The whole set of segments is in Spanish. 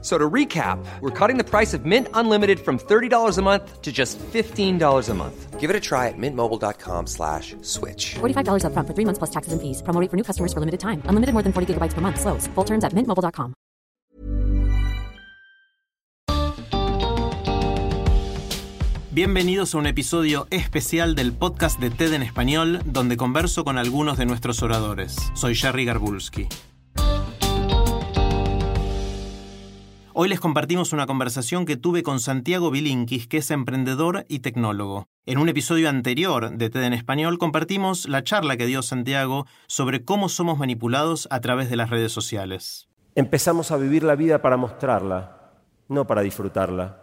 So to recap, we're cutting the price of Mint Unlimited from $30 a month to just $15 a month. Give it a try at mintmobile.com slash switch. $45 upfront for three months plus taxes and fees. Promo rate for new customers for limited time. Unlimited more than 40 gigabytes per month. Slows. Full terms at mintmobile.com. Bienvenidos a un episodio especial del podcast de TED en español, donde converso con algunos de nuestros oradores. Soy Jerry Garbulski. Hoy les compartimos una conversación que tuve con Santiago Bilinkis, que es emprendedor y tecnólogo. En un episodio anterior de TED en Español compartimos la charla que dio Santiago sobre cómo somos manipulados a través de las redes sociales. Empezamos a vivir la vida para mostrarla, no para disfrutarla.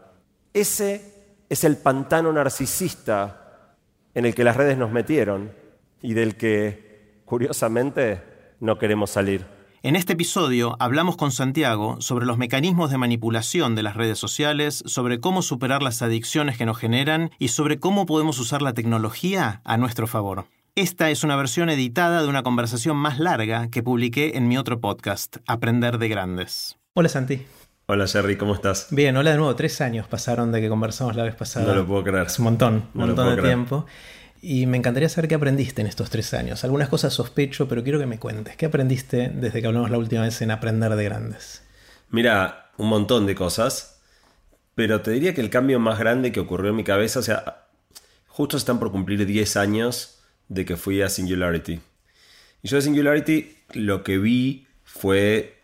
Ese es el pantano narcisista en el que las redes nos metieron y del que, curiosamente, no queremos salir. En este episodio hablamos con Santiago sobre los mecanismos de manipulación de las redes sociales, sobre cómo superar las adicciones que nos generan y sobre cómo podemos usar la tecnología a nuestro favor. Esta es una versión editada de una conversación más larga que publiqué en mi otro podcast, Aprender de Grandes. Hola Santi. Hola Jerry, ¿cómo estás? Bien, hola de nuevo. Tres años pasaron de que conversamos la vez pasada. No lo puedo creer. Es un montón, un montón de tiempo. Y me encantaría saber qué aprendiste en estos tres años. Algunas cosas sospecho, pero quiero que me cuentes. ¿Qué aprendiste desde que hablamos la última vez en Aprender de Grandes? Mira, un montón de cosas. Pero te diría que el cambio más grande que ocurrió en mi cabeza, o sea, justo están por cumplir 10 años de que fui a Singularity. Y yo de Singularity lo que vi fue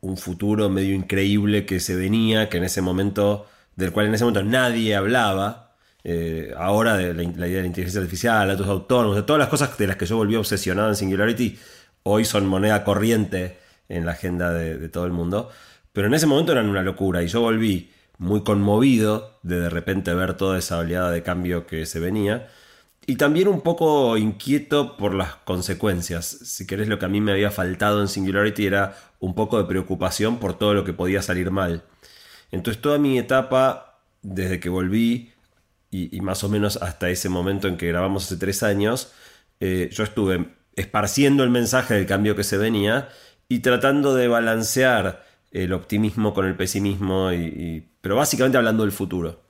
un futuro medio increíble que se venía, que en ese momento, del cual en ese momento nadie hablaba. Eh, ahora la, idea de la inteligencia artificial, datos autónomos, de todas las cosas de las que yo volví obsesionado en Singularity, hoy son moneda corriente en la agenda de, de todo el mundo. Pero en ese momento eran una locura y yo volví muy conmovido de de repente ver toda esa oleada de cambio que se venía. Y también un poco inquieto por las consecuencias. Si querés, lo que a mí me había faltado en Singularity era un poco de preocupación por todo lo que podía salir mal. Entonces toda mi etapa, desde que volví, y, más o menos hasta ese momento en que grabamos hace tres años, eh, yo estuve esparciendo el mensaje del cambio que se venía y tratando de balancear el optimismo con el pesimismo, y, pero básicamente hablando del futuro.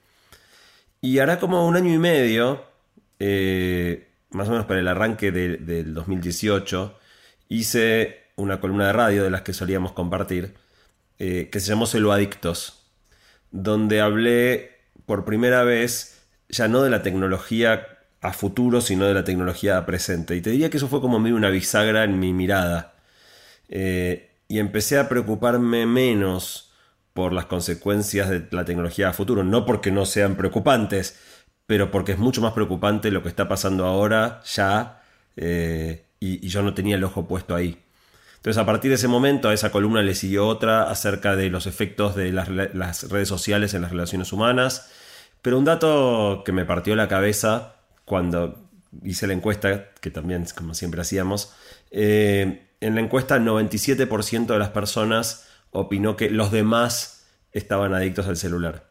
Y hará como un año y medio eh, más o menos para el arranque del 2018, hice una columna de radio de las que solíamos compartir, eh, que se llamó Celo Adictos, donde hablé por primera vez ya no de la tecnología a futuro, sino de la tecnología a presente. Y te diría que eso fue como una bisagra en mi mirada. Eh, y empecé a preocuparme menos por las consecuencias de la tecnología a futuro, no porque no sean preocupantes, pero porque es mucho más preocupante lo que está pasando ahora, ya, eh, y, yo no tenía el ojo puesto ahí. Entonces, a partir de ese momento, a esa columna le siguió otra acerca de los efectos de las, redes sociales en las relaciones humanas. Pero un dato que me partió la cabeza cuando hice la encuesta, que también, como siempre hacíamos, eh, en la encuesta 97% de las personas opinó que los demás estaban adictos al celular.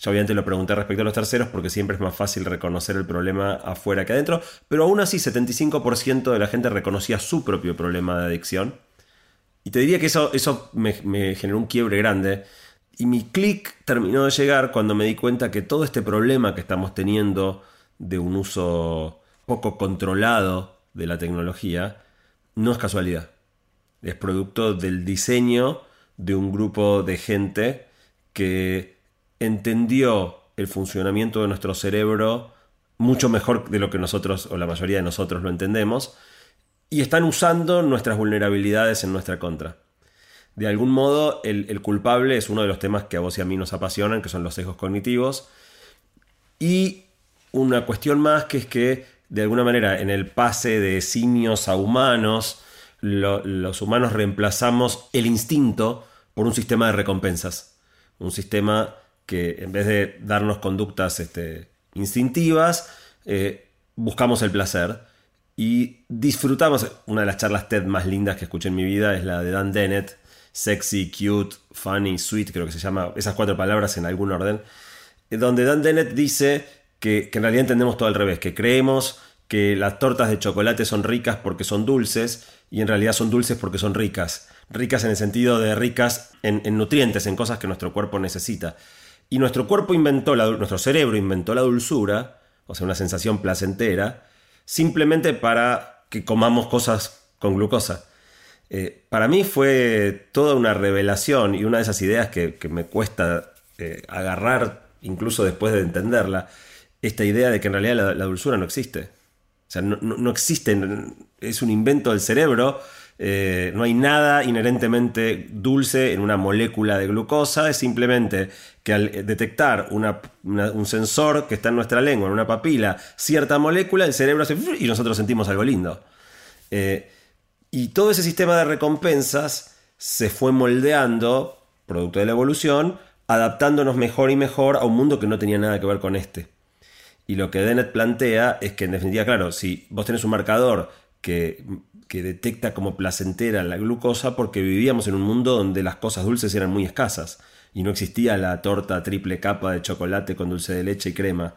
Yo obviamente lo pregunté respecto a los terceros porque siempre es más fácil reconocer el problema afuera que adentro, pero aún así 75% de la gente reconocía su propio problema de adicción. Y te diría que eso, eso me, me generó un quiebre grande. Y mi clic terminó de llegar cuando me di cuenta que todo este problema que estamos teniendo de un uso poco controlado de la tecnología no es casualidad. Es producto del diseño de un grupo de gente que entendió el funcionamiento de nuestro cerebro mucho mejor de lo que nosotros o la mayoría de nosotros lo entendemos y están usando nuestras vulnerabilidades en nuestra contra. De algún modo, el, culpable es uno de los temas que a vos y a mí nos apasionan, que son los sesgos cognitivos. Y una cuestión más que es que, de alguna manera, en el pase de simios a humanos, los humanos reemplazamos el instinto por un sistema de recompensas. Un sistema que en vez de darnos conductas este, instintivas, eh, buscamos el placer y disfrutamos. Una de las charlas TED más lindas que escuché en mi vida es la de Dan Dennett. Sexy, cute, funny, sweet, creo que se llama, esas cuatro palabras en algún orden, eh, donde Dan Dennett dice que, en realidad entendemos todo al revés, que creemos que las tortas de chocolate son ricas porque son dulces y en realidad son dulces porque son ricas. Ricas en el sentido de ricas en, en nutrientes, en cosas que nuestro cuerpo necesita. Y nuestro cuerpo inventó, nuestro cerebro inventó la dulzura, o sea, una sensación placentera, simplemente para que comamos cosas con glucosa. Eh, para mí fue toda una revelación y una de esas ideas que, me cuesta eh, agarrar, incluso después de entenderla, esta idea de que en realidad la, dulzura no existe. O sea, no, existe, es un invento del cerebro, eh, no hay nada inherentemente dulce en una molécula de glucosa, es simplemente que al detectar un sensor que está en nuestra lengua, en una papila, cierta molécula, el cerebro hace y nosotros sentimos algo lindo. Y todo ese sistema de recompensas se fue moldeando, producto de la evolución, adaptándonos mejor y mejor a un mundo que no tenía nada que ver con este. Y lo que Dennett plantea es que, en definitiva, claro, si vos tenés un marcador que, que, detecta como placentera la glucosa, porque vivíamos en un mundo donde las cosas dulces eran muy escasas y no existía la torta triple capa de chocolate con dulce de leche y crema.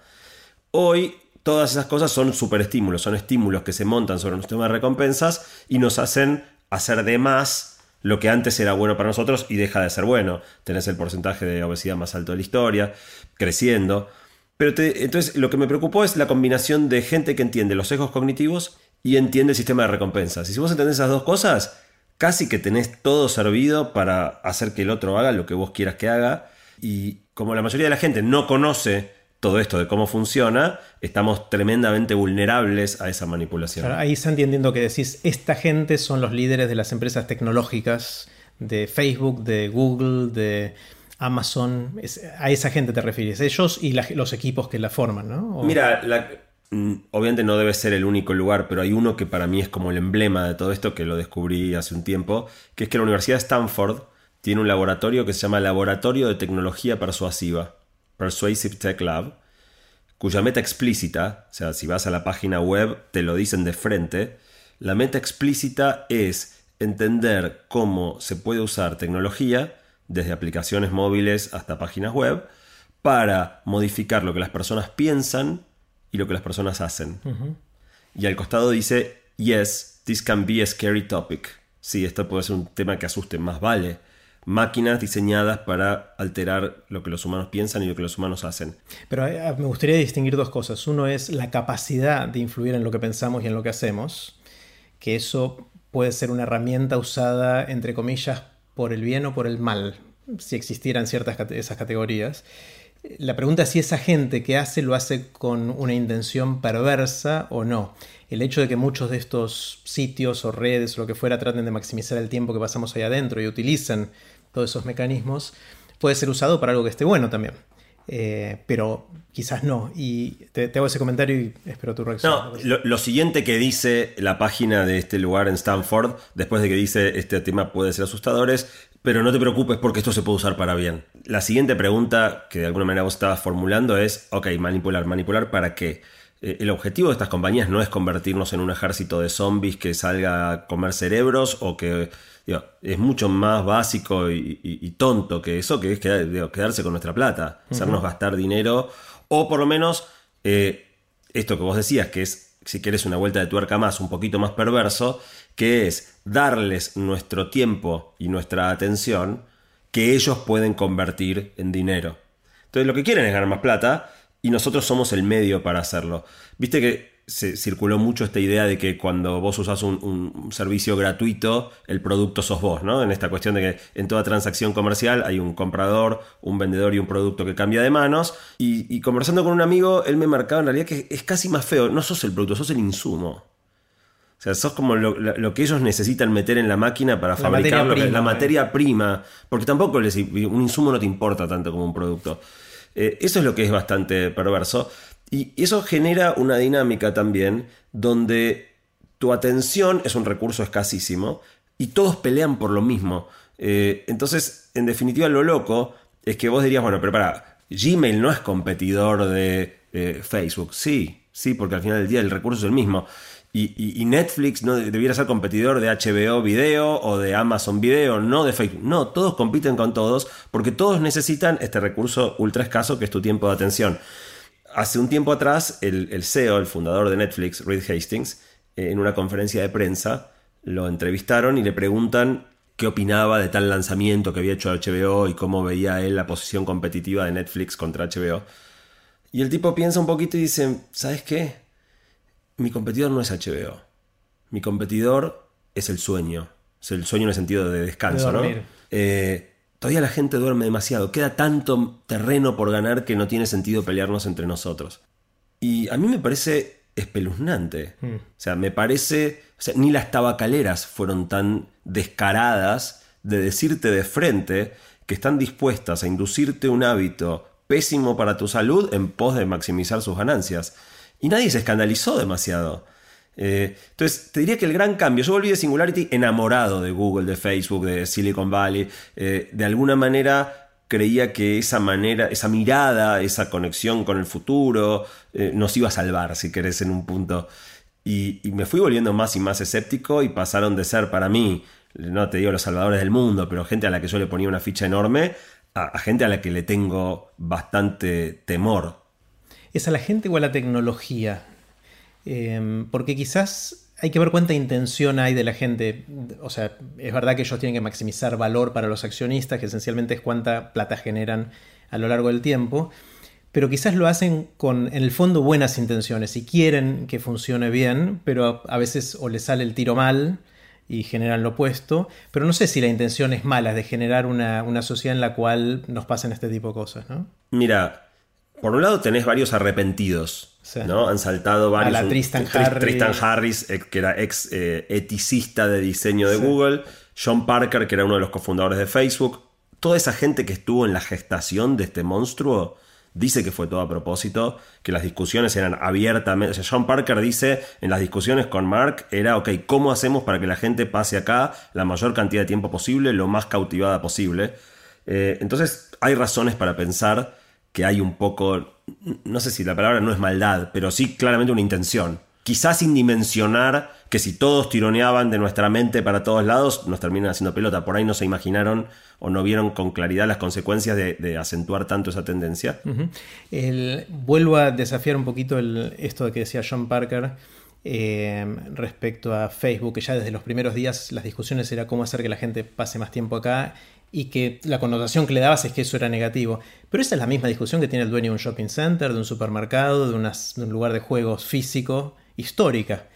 Hoy todas esas cosas son superestímulos, son estímulos que se montan sobre nuestro sistema de recompensas y nos hacen hacer de más lo que antes era bueno para nosotros y deja de ser bueno. Tenés el porcentaje de obesidad más alto de la historia, creciendo. Pero entonces lo que me preocupó es la combinación de gente que entiende los sesgos cognitivos y entiende el sistema de recompensas. Y si vos entendés esas dos cosas, casi que tenés todo servido para hacer que el otro haga lo que vos quieras que haga. Y como la mayoría de la gente no conoce todo esto de cómo funciona, estamos tremendamente vulnerables a esa manipulación. Claro, ahí está entendiendo que decís, esta gente son los líderes de las empresas tecnológicas, de Facebook, de Google, de Amazon, es, a esa gente te refieres, ellos y la, los equipos que la forman, ¿no? O... Mira, la, mm, obviamente no debe ser el único lugar, pero hay uno que para mí es como el emblema de todo esto, que lo descubrí hace un tiempo, que es que la Universidad de Stanford tiene un laboratorio que se llama Laboratorio de Tecnología Persuasiva, Persuasive Tech Lab, cuya meta explícita, o sea, si vas a la página web te lo dicen de frente, la meta explícita es entender cómo se puede usar tecnología desde aplicaciones móviles hasta páginas web, para modificar lo que las personas piensan y lo que las personas hacen. Uh -huh. Y al costado dice, yes, this can be a scary topic. Sí, esto puede ser un tema que asuste, más vale. Máquinas diseñadas para alterar lo que los humanos piensan y lo que los humanos hacen. Pero eh, me gustaría distinguir dos cosas. Uno es la capacidad de influir en lo que pensamos y en lo que hacemos, que eso puede ser una herramienta usada, entre comillas, por el bien o por el mal, si existieran ciertas esas categorías. La pregunta es si esa gente que hace lo hace con una intención perversa o no. El hecho de que muchos de estos sitios o redes o lo que fuera traten de maximizar el tiempo que pasamos ahí adentro y utilicen todos esos mecanismos puede ser usado para algo que esté bueno también. Eh, pero quizás no. Y te, hago ese comentario y espero tu reacción. No, lo, lo, siguiente que dice la página de este lugar en Stanford, después de que dice este tema puede ser asustador, es, pero no te preocupes porque esto se puede usar para bien. La siguiente pregunta que de alguna manera vos estabas formulando es, ok, manipular, manipular para qué? Eh, el objetivo de estas compañías no es convertirnos en un ejército de zombies que salga a comer cerebros o que digo, es mucho más básico y, y, y, tonto que eso, que es quedarse con nuestra plata, hacernos uh -huh. gastar dinero o por lo menos eh, esto que vos decías, que es, si quieres una vuelta de tuerca más, un poquito más perverso, que es darles nuestro tiempo y nuestra atención que ellos pueden convertir en dinero. Entonces lo que quieren es ganar más plata y nosotros somos el medio para hacerlo. Viste que se circuló mucho esta idea de que cuando vos usás un, un, servicio gratuito, el producto sos vos, ¿no? En esta cuestión de que en toda transacción comercial hay un comprador, un vendedor y un producto que cambia de manos. Y, y conversando con un amigo, él me marcaba en realidad que es casi más feo. No sos el producto, sos el insumo. O sea, sos como lo, lo, que ellos necesitan meter en la máquina para la fabricar materia prima, la materia eh. prima. Porque tampoco les, un insumo no te importa tanto como un producto. Eh, eso es lo que es bastante perverso. Y eso genera una dinámica también donde tu atención es un recurso escasísimo y todos pelean por lo mismo. Eh, entonces, en definitiva, lo loco es que vos dirías, bueno, pero para, Gmail no es competidor de eh, Facebook. Sí, sí, porque al final del día el recurso es el mismo. Y, y- y Netflix no debiera ser competidor de HBO Video o de Amazon Video, no de Facebook. No, todos compiten con todos porque todos necesitan este recurso ultra escaso que es tu tiempo de atención. Hace un tiempo atrás, el, el CEO, el fundador de Netflix, Reed Hastings, eh, en una conferencia de prensa, lo entrevistaron y le preguntan qué opinaba de tal lanzamiento que había hecho HBO y cómo veía él la posición competitiva de Netflix contra HBO. Y el tipo piensa un poquito y dice, ¿sabes qué? Mi competidor no es HBO. Mi competidor es el sueño. Es el sueño en el sentido de descanso, De ¿no? Eh, todavía la gente duerme demasiado. Queda tanto terreno por ganar que no tiene sentido pelearnos entre nosotros. Y a mí me parece espeluznante. Mm. O sea, me parece. O sea, ni las tabacaleras fueron tan descaradas de decirte de frente que están dispuestas a inducirte un hábito pésimo para tu salud en pos de maximizar sus ganancias. Y nadie se escandalizó demasiado. Eh, entonces, te diría que el gran cambio, yo volví de Singularity enamorado de Google, de Facebook, de Silicon Valley, eh, de alguna manera creía que esa manera, esa mirada, esa conexión con el futuro, eh, nos iba a salvar, si querés, en un punto. Y, me fui volviendo más y más escéptico y pasaron de ser para mí, no te digo los salvadores del mundo, pero gente a la que yo le ponía una ficha enorme, a, a gente a la que le tengo bastante temor. ¿Es a la gente o a la tecnología? Eh, porque quizás hay que ver cuánta intención hay de la gente. O sea, es verdad que ellos tienen que maximizar valor para los accionistas, que esencialmente es cuánta plata generan a lo largo del tiempo. Pero quizás lo hacen con, en el fondo, buenas intenciones y quieren que funcione bien, pero a, veces o les sale el tiro mal y generan lo opuesto. Pero no sé si la intención es mala, de generar una, una sociedad en la cual nos pasen este tipo de cosas, ¿no? Mira, por un lado tenés varios arrepentidos, Sí. ¿no? Han saltado varios. la un- Tristan Tris- Harris. Tristan Harris, eh, que era ex eh, eticista de diseño de Google. John Parker, que era uno de los cofundadores de Facebook. Toda esa gente que estuvo en la gestación de este monstruo dice que fue todo a propósito, que las discusiones eran abiertamente. O sea, John Parker dice en las discusiones con Mark era, ok, ¿cómo hacemos para que la gente pase acá la mayor cantidad de tiempo posible, lo más cautivada posible? Eh, entonces, hay razones para pensar que hay un poco, no sé si la palabra no es maldad, pero sí claramente una intención. Quizás sin dimensionar que si todos tironeaban de nuestra mente para todos lados, nos terminan haciendo pelota. Por ahí no se imaginaron o no vieron con claridad las consecuencias de, acentuar tanto esa tendencia. El- vuelvo a desafiar un poquito esto de que decía John Parker eh, respecto a Facebook, que ya desde los primeros días las discusiones era cómo hacer que la gente pase más tiempo acá y que la connotación que le dabas es que eso era negativo. Pero esa es la misma discusión que tiene el dueño de un shopping center, de un supermercado, de, un lugar de juegos físico, histórica.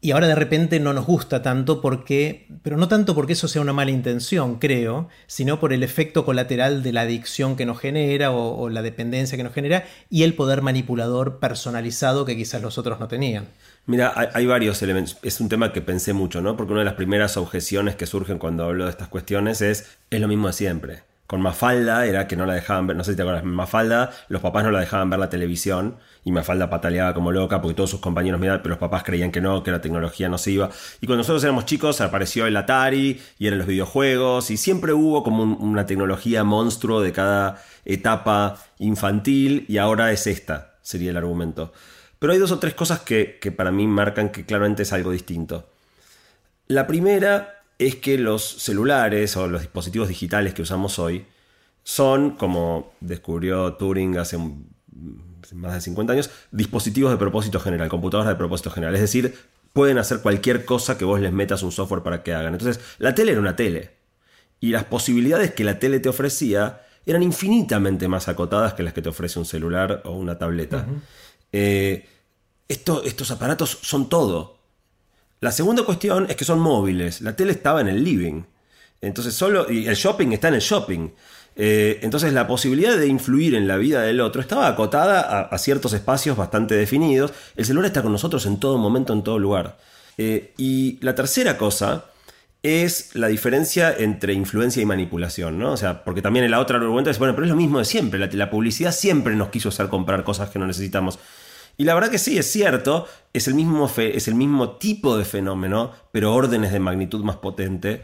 Y ahora de repente no nos gusta tanto porque, pero no tanto porque eso sea una mala intención, creo, sino por el efecto colateral de la adicción que nos genera o, o la dependencia que nos genera y el poder manipulador personalizado que quizás los otros no tenían. Mira, hay, varios elementos. Es un tema que pensé mucho, ¿no? Porque una de las primeras objeciones que surgen cuando hablo de estas cuestiones es, es lo mismo de siempre. Con Mafalda era que no la dejaban ver, no sé si te acuerdas, Mafalda, los papás no la dejaban ver la televisión y Mafalda pataleaba como loca porque todos sus compañeros miraban, pero los papás creían que no, que la tecnología no se iba. Y cuando nosotros éramos chicos apareció el Atari y eran los videojuegos y siempre hubo como un- una tecnología monstruo de cada etapa infantil y ahora es esta, sería el argumento. Pero hay dos o tres cosas que, que para mí marcan que claramente es algo distinto. La primera es que los celulares o los dispositivos digitales que usamos hoy son, como descubrió Turing hace más de 50 años, dispositivos de propósito general, computadoras de propósito general. Es decir, pueden hacer cualquier cosa que vos les metas un software para que hagan. Entonces, la tele era una tele. Y las posibilidades que la tele te ofrecía eran infinitamente más acotadas que las que te ofrece un celular o una tableta. Eh, esto- estos aparatos son todo. La segunda cuestión es que son móviles. La tele estaba en el living. Entonces solo. Y el shopping está en el shopping. Eh, entonces la posibilidad de influir en la vida del otro estaba acotada a, ciertos espacios bastante definidos. El celular está con nosotros en todo momento, en todo lugar. Eh, y la tercera cosa es la diferencia entre influencia y manipulación, ¿no? O sea, porque también en la otra argumento es, bueno, pero es lo mismo de siempre. La publicidad siempre nos quiso hacer comprar cosas que no necesitamos. Y la verdad que sí, es cierto, es el mismo, es el mismo tipo de fenómeno, pero órdenes de magnitud más potente,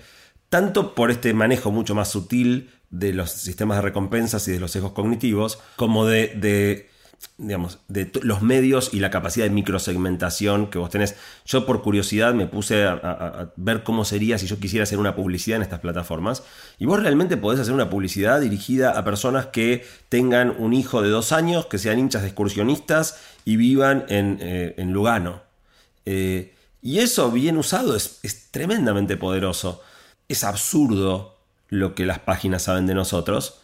tanto por este manejo mucho más sutil de los sistemas de recompensas y de los sesgos cognitivos, como de digamos, de los medios y la capacidad de microsegmentación que vos tenés. Yo por curiosidad me puse a, ver cómo sería si yo quisiera hacer una publicidad en estas plataformas. Y vos realmente podés hacer una publicidad dirigida a personas que tengan un hijo de dos años, que sean hinchas de excursionistas y vivan en, eh, Lugano. Eh, y eso bien usado es, es tremendamente poderoso. Es absurdo lo que las páginas saben de nosotros,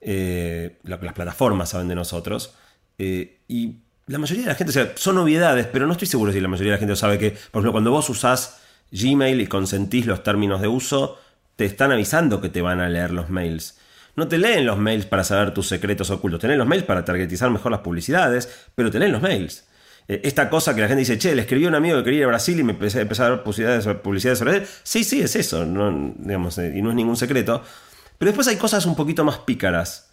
lo que las plataformas saben de nosotros. Eh, y la mayoría de la gente, o sea, son obviedades, pero no estoy seguro si la mayoría de la gente sabe que, por ejemplo, cuando vos usás Gmail y consentís los términos de uso, te están avisando que te van a leer los mails. No te leen los mails para saber tus secretos ocultos, te leen los mails para targetizar mejor las publicidades, pero te leen los mails. Eh, esta cosa que la gente dice, che, le escribí a un amigo que quería ir a Brasil y me empecé, a ver publicidades, publicidades sobre él. Sí, sí, es eso, no, digamos, eh, y no es ningún secreto. Pero después hay cosas un poquito más pícaras.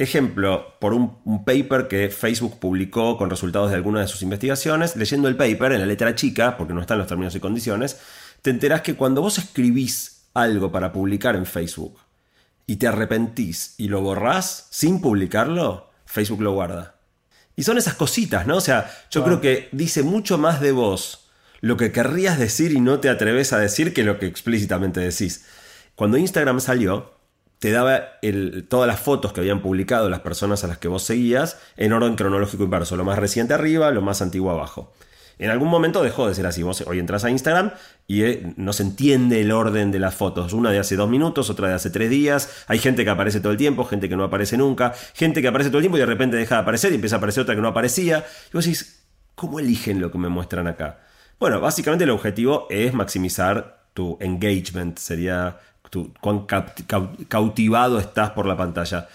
Ejemplo, por un, paper que Facebook publicó con resultados de alguna de sus investigaciones, leyendo el paper en la letra chica, porque no están los términos y condiciones, te enterás que cuando vos escribís algo para publicar en Facebook y te arrepentís y lo borrás sin publicarlo, Facebook lo guarda. Y son esas cositas, ¿no? O sea, yo creo que dice mucho más de vos lo que querrías decir y no te atreves a decir que lo que explícitamente decís. Cuando Instagram salió, te daba todas las fotos que habían publicado las personas a las que vos seguías en orden cronológico inverso, lo más reciente arriba, lo más antiguo abajo. En algún momento dejó de ser así. Vos hoy entras a Instagram y eh, no se entiende el orden de las fotos. Una de hace dos minutos, otra de hace tres días. Hay gente que aparece todo el tiempo, gente que no aparece nunca, gente que aparece todo el tiempo y de repente deja de aparecer y empieza a aparecer otra que no aparecía. Y vos decís, ¿cómo eligen lo que me muestran acá? Bueno, básicamente el objetivo es maximizar tu engagement, sería cuán cautivado estás por la pantalla.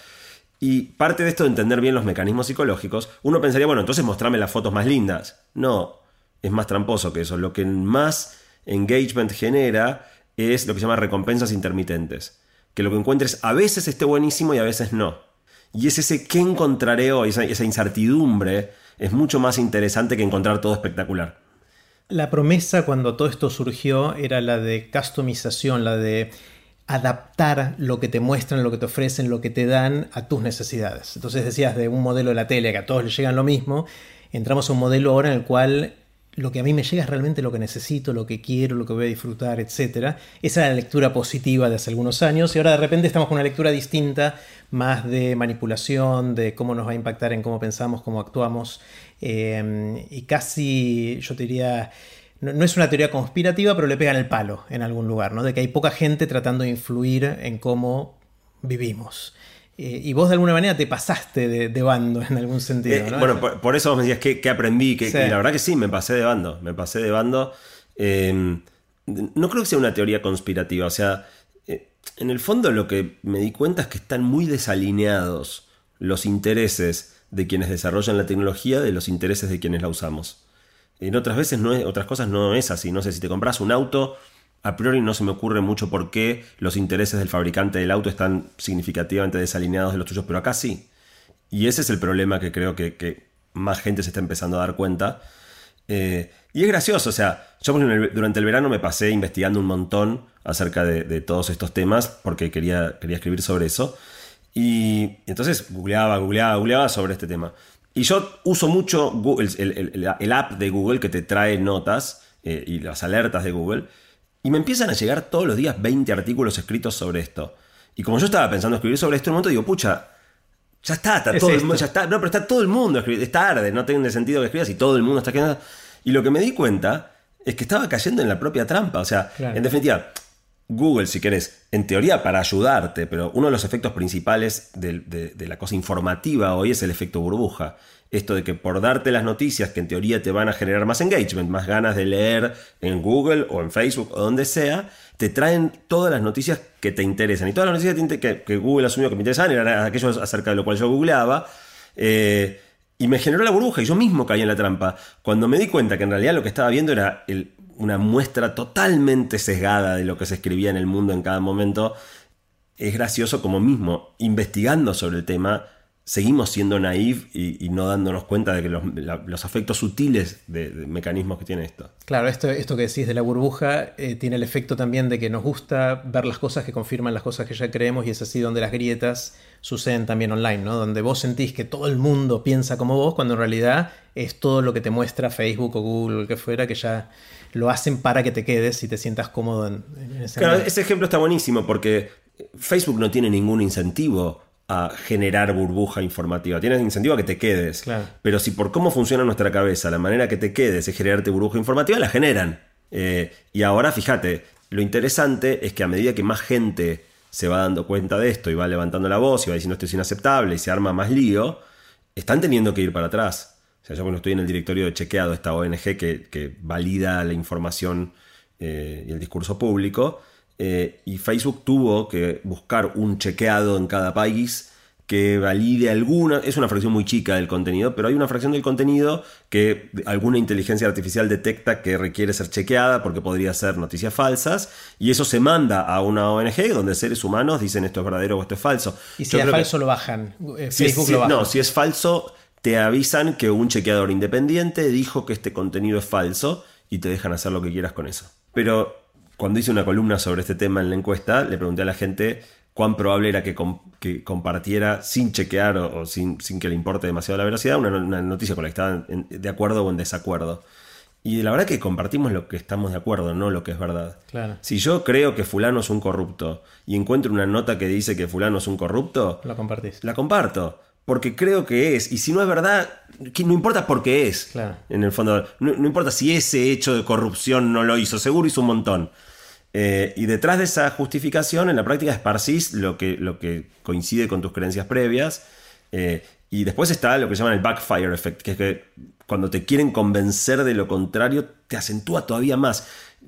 Y parte de esto de entender bien los mecanismos psicológicos, uno pensaría, bueno, entonces mostrame las fotos más lindas. No, es más tramposo que eso. Lo que más engagement genera es lo que se llama recompensas intermitentes. Que lo que encuentres a veces esté buenísimo y a veces no. Y es ese qué encontraré hoy, esa, esa incertidumbre, es mucho más interesante que encontrar todo espectacular. La promesa cuando todo esto surgió era la de customización, la de adaptar lo que te muestran, lo que te ofrecen, lo que te dan a tus necesidades. Entonces decías de un modelo de la tele que a todos les llegan lo mismo, entramos a un modelo ahora en el cual lo que a mí me llega es realmente lo que necesito, lo que quiero, lo que voy a disfrutar, etc. Esa era la lectura positiva de hace algunos años y ahora de repente estamos con una lectura distinta, más de manipulación, de cómo nos va a impactar en cómo pensamos, cómo actuamos eh, y casi, yo te diría, no, es una teoría conspirativa, pero le pegan el palo en algún lugar, ¿no? De que hay poca gente tratando de influir en cómo vivimos. Eh, y vos de alguna manera te pasaste de, bando en algún sentido, eh, bueno, por, eso vos me decías que, aprendí, que, la verdad que sí, me pasé de bando, me pasé de bando. Em, no creo que sea una teoría conspirativa, o sea, eh, en el fondo lo que me di cuenta es que están muy desalineados los intereses de quienes desarrollan la tecnología de los intereses de quienes la usamos. En otras veces, no es, otras cosas no es así. No sé, si te compras un auto, a priori no se me ocurre mucho por qué los intereses del fabricante del auto están significativamente desalineados de los tuyos, pero acá sí. Y ese es el problema que creo que, más gente se está empezando a dar cuenta. Eh, y es gracioso, o sea, yo durante el verano me pasé investigando un montón acerca de, todos estos temas porque quería, quería escribir sobre eso. Y entonces googleaba, googleaba, googleaba sobre este tema. Y yo uso mucho Google, el, app de Google que te trae notas eh, y las alertas de Google. Y me empiezan a llegar todos los días 20 artículos escritos sobre esto. Y como yo estaba pensando escribir sobre esto, en un momento digo, pucha, ya está, está todo el mundo, ya está, no, pero está todo el mundo escribiendo, es tarde, no tiene sentido que escribas y todo el mundo está escribiendo. Y lo que me di cuenta es que estaba cayendo en la propia trampa. O sea, en definitiva, Google, si querés, en teoría para ayudarte, pero uno de los efectos principales de, la cosa informativa hoy es el efecto burbuja. Esto de que por darte las noticias que en teoría te van a generar más engagement, más ganas de leer en Google o en Facebook o donde sea, te traen todas las noticias que te interesan. Y todas las noticias que, Google asumió que me interesaban eran aquellos acerca de lo cual yo googleaba. Eh, y me generó la burbuja y yo mismo caí en la trampa. Cuando me di cuenta que en realidad lo que estaba viendo era el una muestra totalmente sesgada de lo que se escribía en el mundo en cada momento, es gracioso como mismo, investigando sobre el tema, seguimos siendo naive y, no dándonos cuenta de que los, los efectos sutiles de, mecanismos que tiene esto. Claro, esto, esto que decís de la burbuja eh, tiene el efecto también de que nos gusta ver las cosas que confirman las cosas que ya creemos y es así donde las grietas suceden también online, ¿no? Donde vos sentís que todo el mundo piensa como vos cuando en realidad es todo lo que te muestra Facebook o Google o el que fuera que ya lo hacen para que te quedes y te sientas cómodo en, ese Claro, ese ejemplo está buenísimo porque Facebook no tiene ningún incentivo a generar burbuja informativa. Tienes incentivo a que te quedes. Pero si por cómo funciona nuestra cabeza, la manera que te quedes es generarte burbuja informativa, la generan. Eh, y ahora fíjate, lo interesante es que a medida que más gente se va dando cuenta de esto y va levantando la voz y va diciendo esto es inaceptable y se arma más lío, están teniendo que ir para atrás. O sea, yo cuando estoy en el directorio de chequeado de esta ONG que, valida la información eh, y el discurso público, eh, y Facebook tuvo que buscar un chequeado en cada país que valide alguna, es una fracción muy chica del contenido, pero hay una fracción del contenido que alguna inteligencia artificial detecta que requiere ser chequeada porque podría ser noticias falsas, y eso se manda a una ONG donde seres humanos dicen esto es verdadero o esto es falso. Y si es falso lo bajan, eh, Facebook lo baja. No, si es falso te avisan que un chequeador independiente dijo que este contenido es falso y te dejan hacer lo que quieras con eso. Pero cuando hice una columna sobre este tema en la encuesta, le pregunté a la gente cuán probable era que, compartiera sin chequear o, sin, que le importe demasiado la velocidad una, noticia con la que estaban de acuerdo o en desacuerdo. Y la verdad que compartimos lo que estamos de acuerdo, no lo que es verdad. Claro. Si yo creo que fulano es un corrupto y encuentro una nota que dice que fulano es un corrupto, la compartís. La comparto. Porque creo que es. Y si no es verdad, no importa por qué es. Claro. En el fondo, no, no importa si ese hecho de corrupción no lo hizo. Seguro hizo un montón. Eh, y detrás de esa justificación, en la práctica esparcís lo que, lo que coincide con tus creencias previas. Eh, y después está lo que llaman el backfire effect, que es que cuando te quieren convencer de lo contrario, te acentúa todavía más.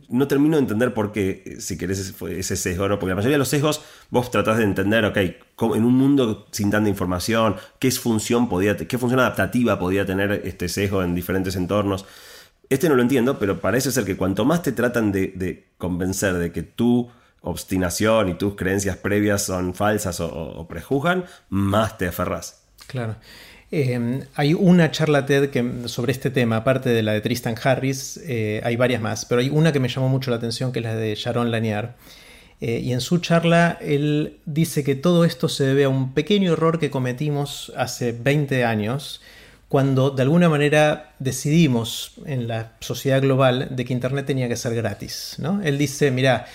No termino de entender por qué, eh, si querés, ese sesgo, ¿no? porque la mayoría de los sesgos vos tratás de entender, ok, en un mundo sin tanta información, qué función podía, qué función adaptativa podía tener este sesgo en diferentes entornos. Este no lo entiendo, pero parece ser que cuanto más te tratan de, convencer de que tu obstinación y tus creencias previas son falsas o, prejuzgan, más te aferras. Claro. Eh, hay una charla TED que, sobre este tema, aparte de la de Tristan Harris, eh, hay varias más, pero hay una que me llamó mucho la atención, que es la de Sharon Lanier. Eh, y en su charla él dice que todo esto se debe a un pequeño error que cometimos hace 20 años, cuando de alguna manera decidimos en la sociedad global de que Internet tenía que ser gratis. ¿no? Él dice, mira,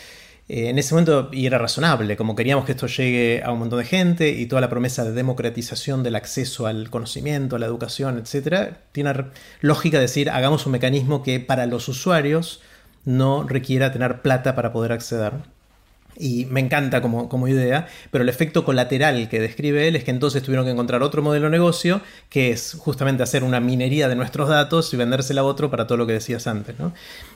eh, en ese momento, y era razonable, como queríamos que esto llegue a un montón de gente y toda la promesa de democratización del acceso al conocimiento, a la educación, etc., tiene lógica decir, hagamos un mecanismo que para los usuarios no requiera tener plata para poder acceder y me encanta como, como, idea, pero el efecto colateral que describe él es que entonces tuvieron que encontrar otro modelo de negocio, que es justamente hacer una minería de nuestros datos y vendérsela a otro para todo lo que decías antes. ¿no?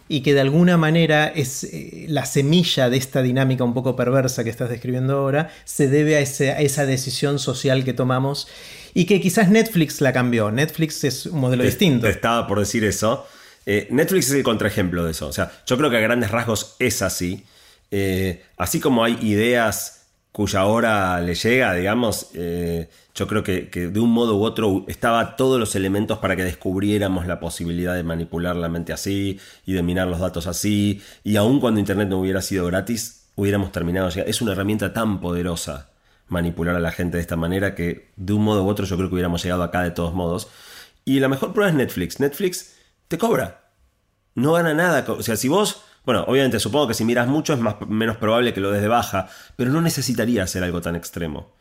Y que de alguna manera es eh, la semilla de esta dinámica un poco perversa que estás describiendo ahora, se debe a, esa decisión social que tomamos y que quizás Netflix la cambió. Netflix es un modelo distinto. Estaba por decir eso. Eh, Netflix es el contraejemplo de eso. O sea, yo creo que a grandes rasgos es así eh, así como hay ideas cuya hora le llega, digamos, eh, yo creo que, de un modo u otro estaba todos los elementos para que descubriéramos la posibilidad de manipular la mente así y de minar los datos así, y aun cuando Internet no hubiera sido gratis, hubiéramos terminado. Es una herramienta tan poderosa manipular a la gente de esta manera que de un modo u otro yo creo que hubiéramos llegado acá de todos modos. Y la mejor prueba es Netflix. Netflix te cobra. No gana nada. O sea, si vos bueno, obviamente supongo que si miras mucho es más, menos probable que lo des de baja, pero no necesitaría hacer algo tan extremo.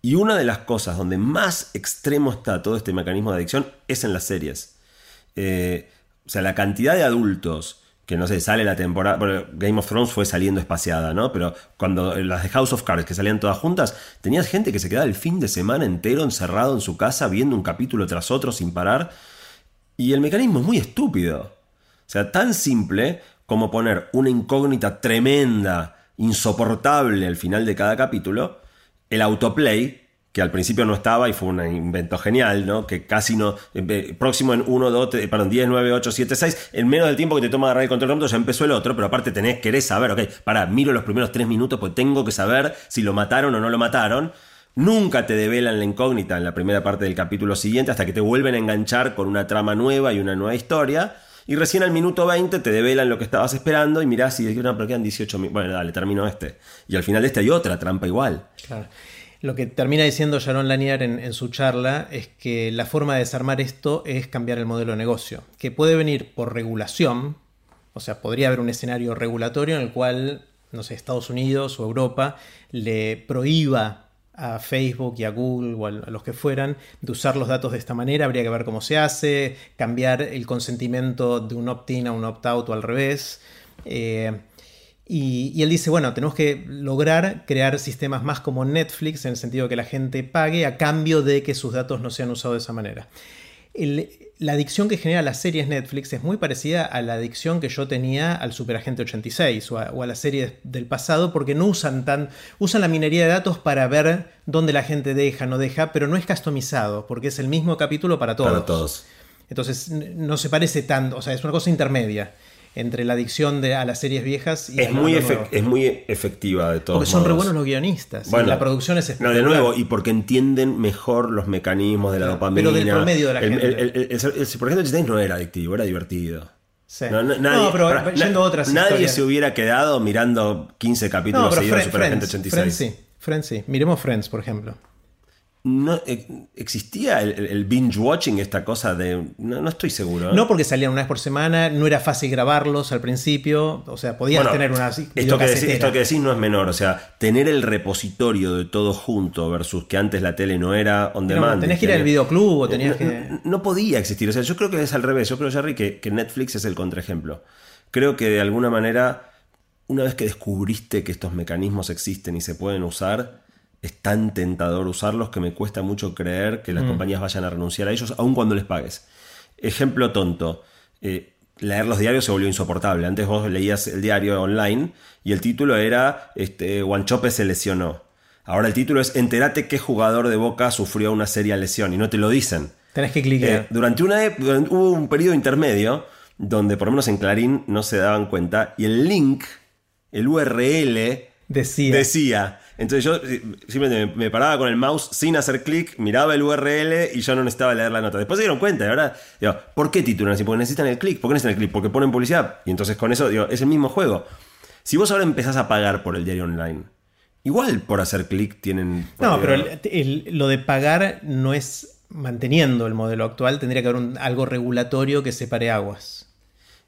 Y una de las cosas donde más extremo está todo este mecanismo de adicción es en las series. Eh, o sea, la cantidad de adultos que no sé, sale la temporada. Bueno, Game of Thrones fue saliendo espaciada, ¿no? Pero cuando las de House of Cards, que salían todas juntas, tenías gente que se quedaba el fin de semana entero encerrado en su casa viendo un capítulo tras otro sin parar. Y el mecanismo es muy estúpido. O sea, tan simple como poner una incógnita tremenda, insoportable al final de cada capítulo, el autoplay, que al principio no estaba y fue un invento genial, ¿no? Que casi no. Eh, próximo en 1, 2, perdón, 10, 9, 8, 7, 6. En menos del tiempo que te toma agarrar el control remoto ya empezó el otro, pero aparte tenés, querés saber, ok, para, miro los primeros 3 minutos, pues tengo que saber si lo mataron o no lo mataron. Nunca te develan la incógnita en la primera parte del capítulo siguiente hasta que te vuelven a enganchar con una trama nueva y una nueva historia. Y recién al minuto 20 te develan lo que estabas esperando y mirás y dices, no, pero quedan 18 minutos. Bueno, dale, termino este. Y al final de este hay otra trampa igual. Claro. Lo que termina diciendo Sharon Lanier en, en, su charla es que la forma de desarmar esto es cambiar el modelo de negocio, que puede venir por regulación, o sea, podría haber un escenario regulatorio en el cual, no sé, Estados Unidos o Europa le prohíba a Facebook y a Google o a los que fueran de usar los datos de esta manera, habría que ver cómo se hace, cambiar el consentimiento de un opt-in a un opt-out o al revés. Eh, y, él dice, bueno, tenemos que lograr crear sistemas más como Netflix, en el sentido de que la gente pague a cambio de que sus datos no sean usados de esa manera. La adicción que genera las series Netflix es muy parecida a la adicción que yo tenía al Superagente 86 o a, o a las series del pasado porque no usan tan usan la minería de datos para ver dónde la gente deja, no deja, pero no es customizado porque es el mismo capítulo para todos. Para todos. Entonces no se parece tanto, o sea, es una cosa intermedia entre la adicción de, a las series viejas y es muy, es muy efectiva de todos Porque son modos. re buenos los guionistas. Bueno, la producción es No, de nuevo, y porque entienden mejor los mecanismos de la Claro, dopamina. pero del promedio de la el, gente. El, el, el, Agente 86 no era adictivo, era divertido. Sí. No, no, No, nadie, pero pará, yendo a otras nadie historias. se hubiera quedado mirando 15 capítulos seguidos de Fre- Super Agente Friends, 86. Friends sí. Friends sí. Miremos Friends, por ejemplo. No, eh, ¿Existía el, el binge watching, esta cosa de.? No, no estoy seguro. ¿eh? No porque salían una vez por semana, no era fácil grabarlos al principio, o sea, podías Bueno, tener una esto que, decís, esto que decís no es menor, o sea, tener el repositorio de todo junto versus que antes la tele no era on demand. tenés que ir al videoclub o tenías no, que... no- no podía existir, o sea, yo creo que es al revés, yo creo, Jerry, que, que Netflix es el contraejemplo. Creo que de alguna manera, una vez que descubriste que estos mecanismos existen y se pueden usar, es tan tentador usarlos que me cuesta mucho creer que las Mm. compañías vayan a renunciar a ellos, aun cuando les pagues. Ejemplo tonto. eh, leer los diarios se volvió insoportable. Antes vos leías el diario online y el título era este, Guanchope se lesionó. Ahora el título es Entérate qué jugador de Boca sufrió una seria lesión y no te lo dicen. Tenés que cliquear. Eh, durante una durante- hubo un periodo intermedio donde por lo menos en Clarín no se daban cuenta y el link, el URL Decía. decía. Entonces yo simplemente me, paraba con el mouse sin hacer clic, miraba el URL y yo no necesitaba leer la nota. Después se dieron cuenta, ahora, digo, ¿por qué titulan así? Porque necesitan el clic. ¿Por qué necesitan el clic? Porque ponen publicidad. Y entonces con eso, digo, es el mismo juego. Si vos ahora empezás a pagar por el diario online, igual por hacer clic tienen... No, pero digo, el- el- lo de pagar no es manteniendo el modelo actual, tendría que haber un- algo regulatorio que separe aguas.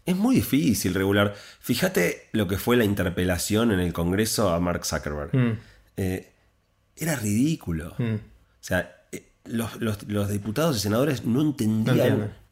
Es muy difícil regular. Fíjate lo que fue la interpelación en el Congreso a Mark Zuckerberg. Mm. Eh, era ridículo. O sea, eh, los, los- los diputados y senadores no entendían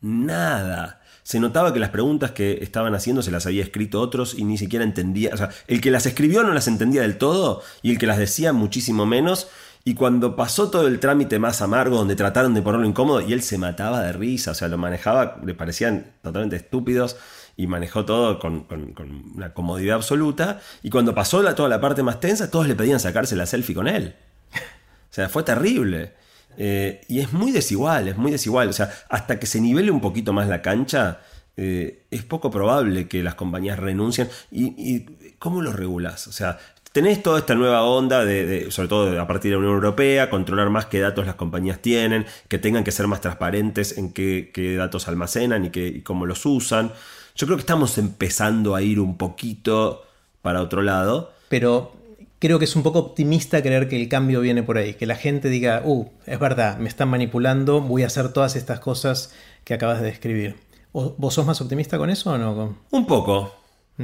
No nada. Se notaba que las preguntas que estaban haciendo se las había escrito otros y ni siquiera entendía. O sea, el que las escribió no las entendía del todo y el que las decía muchísimo menos. Y cuando pasó todo el trámite más amargo, donde trataron de ponerlo incómodo, y él se mataba de risa, o sea, lo manejaba, le parecían totalmente estúpidos, y manejó todo con, con- con una comodidad absoluta. Y cuando pasó la- toda la parte más tensa, todos le pedían sacarse la selfie con él. O sea, fue terrible. Eh, y es muy desigual, es muy desigual. O sea, hasta que se nivele un poquito más la cancha, eh, es poco probable que las compañías renuncien. ¿Y, cómo lo regulas? O sea, tenés toda esta nueva onda, de, de- sobre todo a partir de la Unión Europea, controlar más qué datos las compañías tienen, que tengan que ser más transparentes en qué, qué datos almacenan y, qué, y cómo los usan. Yo creo que estamos empezando a ir un poquito para otro lado. Pero creo que es un poco optimista creer que el cambio viene por ahí, que la gente diga, uh, es verdad, me están manipulando, voy a hacer todas estas cosas que acabas de describir. ¿O- ¿Vos sos más optimista con eso o no? Un poco.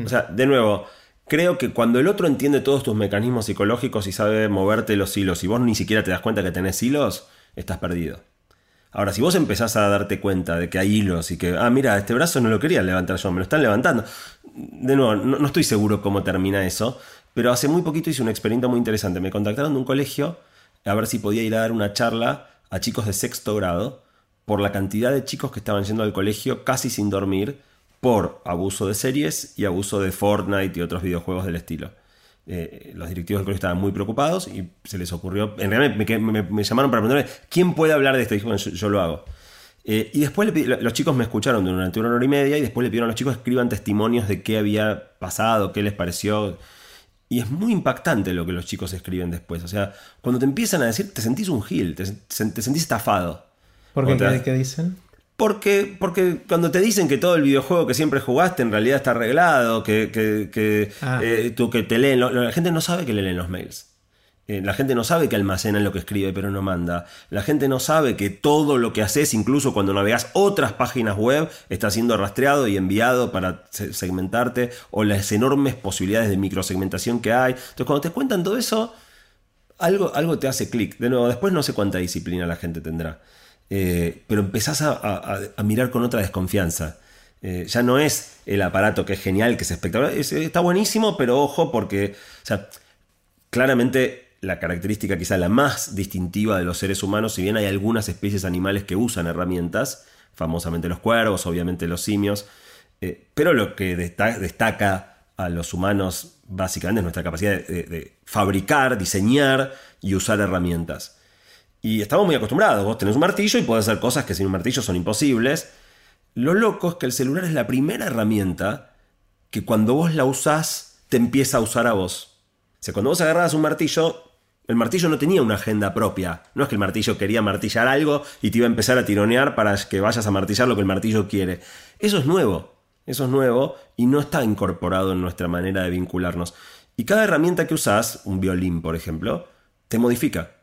O sea, de nuevo, creo que cuando el otro entiende todos tus mecanismos psicológicos y sabe moverte los hilos y vos ni siquiera te das cuenta que tenés hilos, estás perdido. Ahora, si vos empezás a darte cuenta de que hay hilos y que, ah, mira, este brazo no lo quería levantar yo, me lo están levantando. De nuevo, no, no estoy seguro cómo termina eso, pero hace muy poquito hice un experimento muy interesante. Me contactaron de un colegio a ver si podía ir a dar una charla a chicos de sexto grado por la cantidad de chicos que estaban yendo al colegio casi sin dormir por abuso de series y abuso de Fortnite y otros videojuegos del estilo. Eh, los directivos del colegio estaban muy preocupados y se les ocurrió, en realidad me, me- me llamaron para preguntarme, ¿quién puede hablar de esto? Y dije, bueno, yo, yo lo hago. Eh, y después le los chicos me escucharon durante una hora y media y después le pidieron a los chicos que escriban testimonios de qué había pasado, qué les pareció. Y es muy impactante lo que los chicos escriben después. O sea, cuando te empiezan a decir, te sentís un gil, te, te sentís estafado. ¿Por ¿Qué, qué dicen? Porque, porque cuando te dicen que todo el videojuego que siempre jugaste en realidad está arreglado, que, que, que, Ah. eh, tú, que te leen, lo- la gente no sabe que le leen los mails. Eh, la gente no sabe que almacenan lo que escribe pero no manda. La gente no sabe que todo lo que haces, incluso cuando navegas otras páginas web, está siendo rastreado y enviado para se- segmentarte o las enormes posibilidades de microsegmentación que hay. Entonces cuando te cuentan todo eso, algo, algo te hace clic. De nuevo, después no sé cuánta disciplina la gente tendrá. Eh, pero empezás a, mirar con otra desconfianza. Eh, ya no es el aparato que es genial, que es espectacular. Es- está buenísimo, pero ojo, porque claramente la característica quizá la más distintiva de los seres humanos, si bien hay algunas especies animales que usan herramientas, famosamente los cuervos, obviamente los simios, eh, pero lo que desta- destaca a los humanos básicamente es nuestra capacidad de fabricar, diseñar y usar herramientas. Y estamos muy acostumbrados, vos tenés un martillo y podés hacer cosas que sin un martillo son imposibles. Lo loco es que el celular es la primera herramienta que cuando vos la usás te empieza a usar a vos. O sea, cuando vos agarrabas un martillo, el martillo no tenía una agenda propia. No es que el martillo quería martillar algo y te iba a empezar a tironear para que vayas a martillar lo que el martillo quiere. Eso es nuevo. Eso es nuevo y no está incorporado en nuestra manera de vincularnos. Y cada herramienta que usás, un violín por ejemplo, te modifica.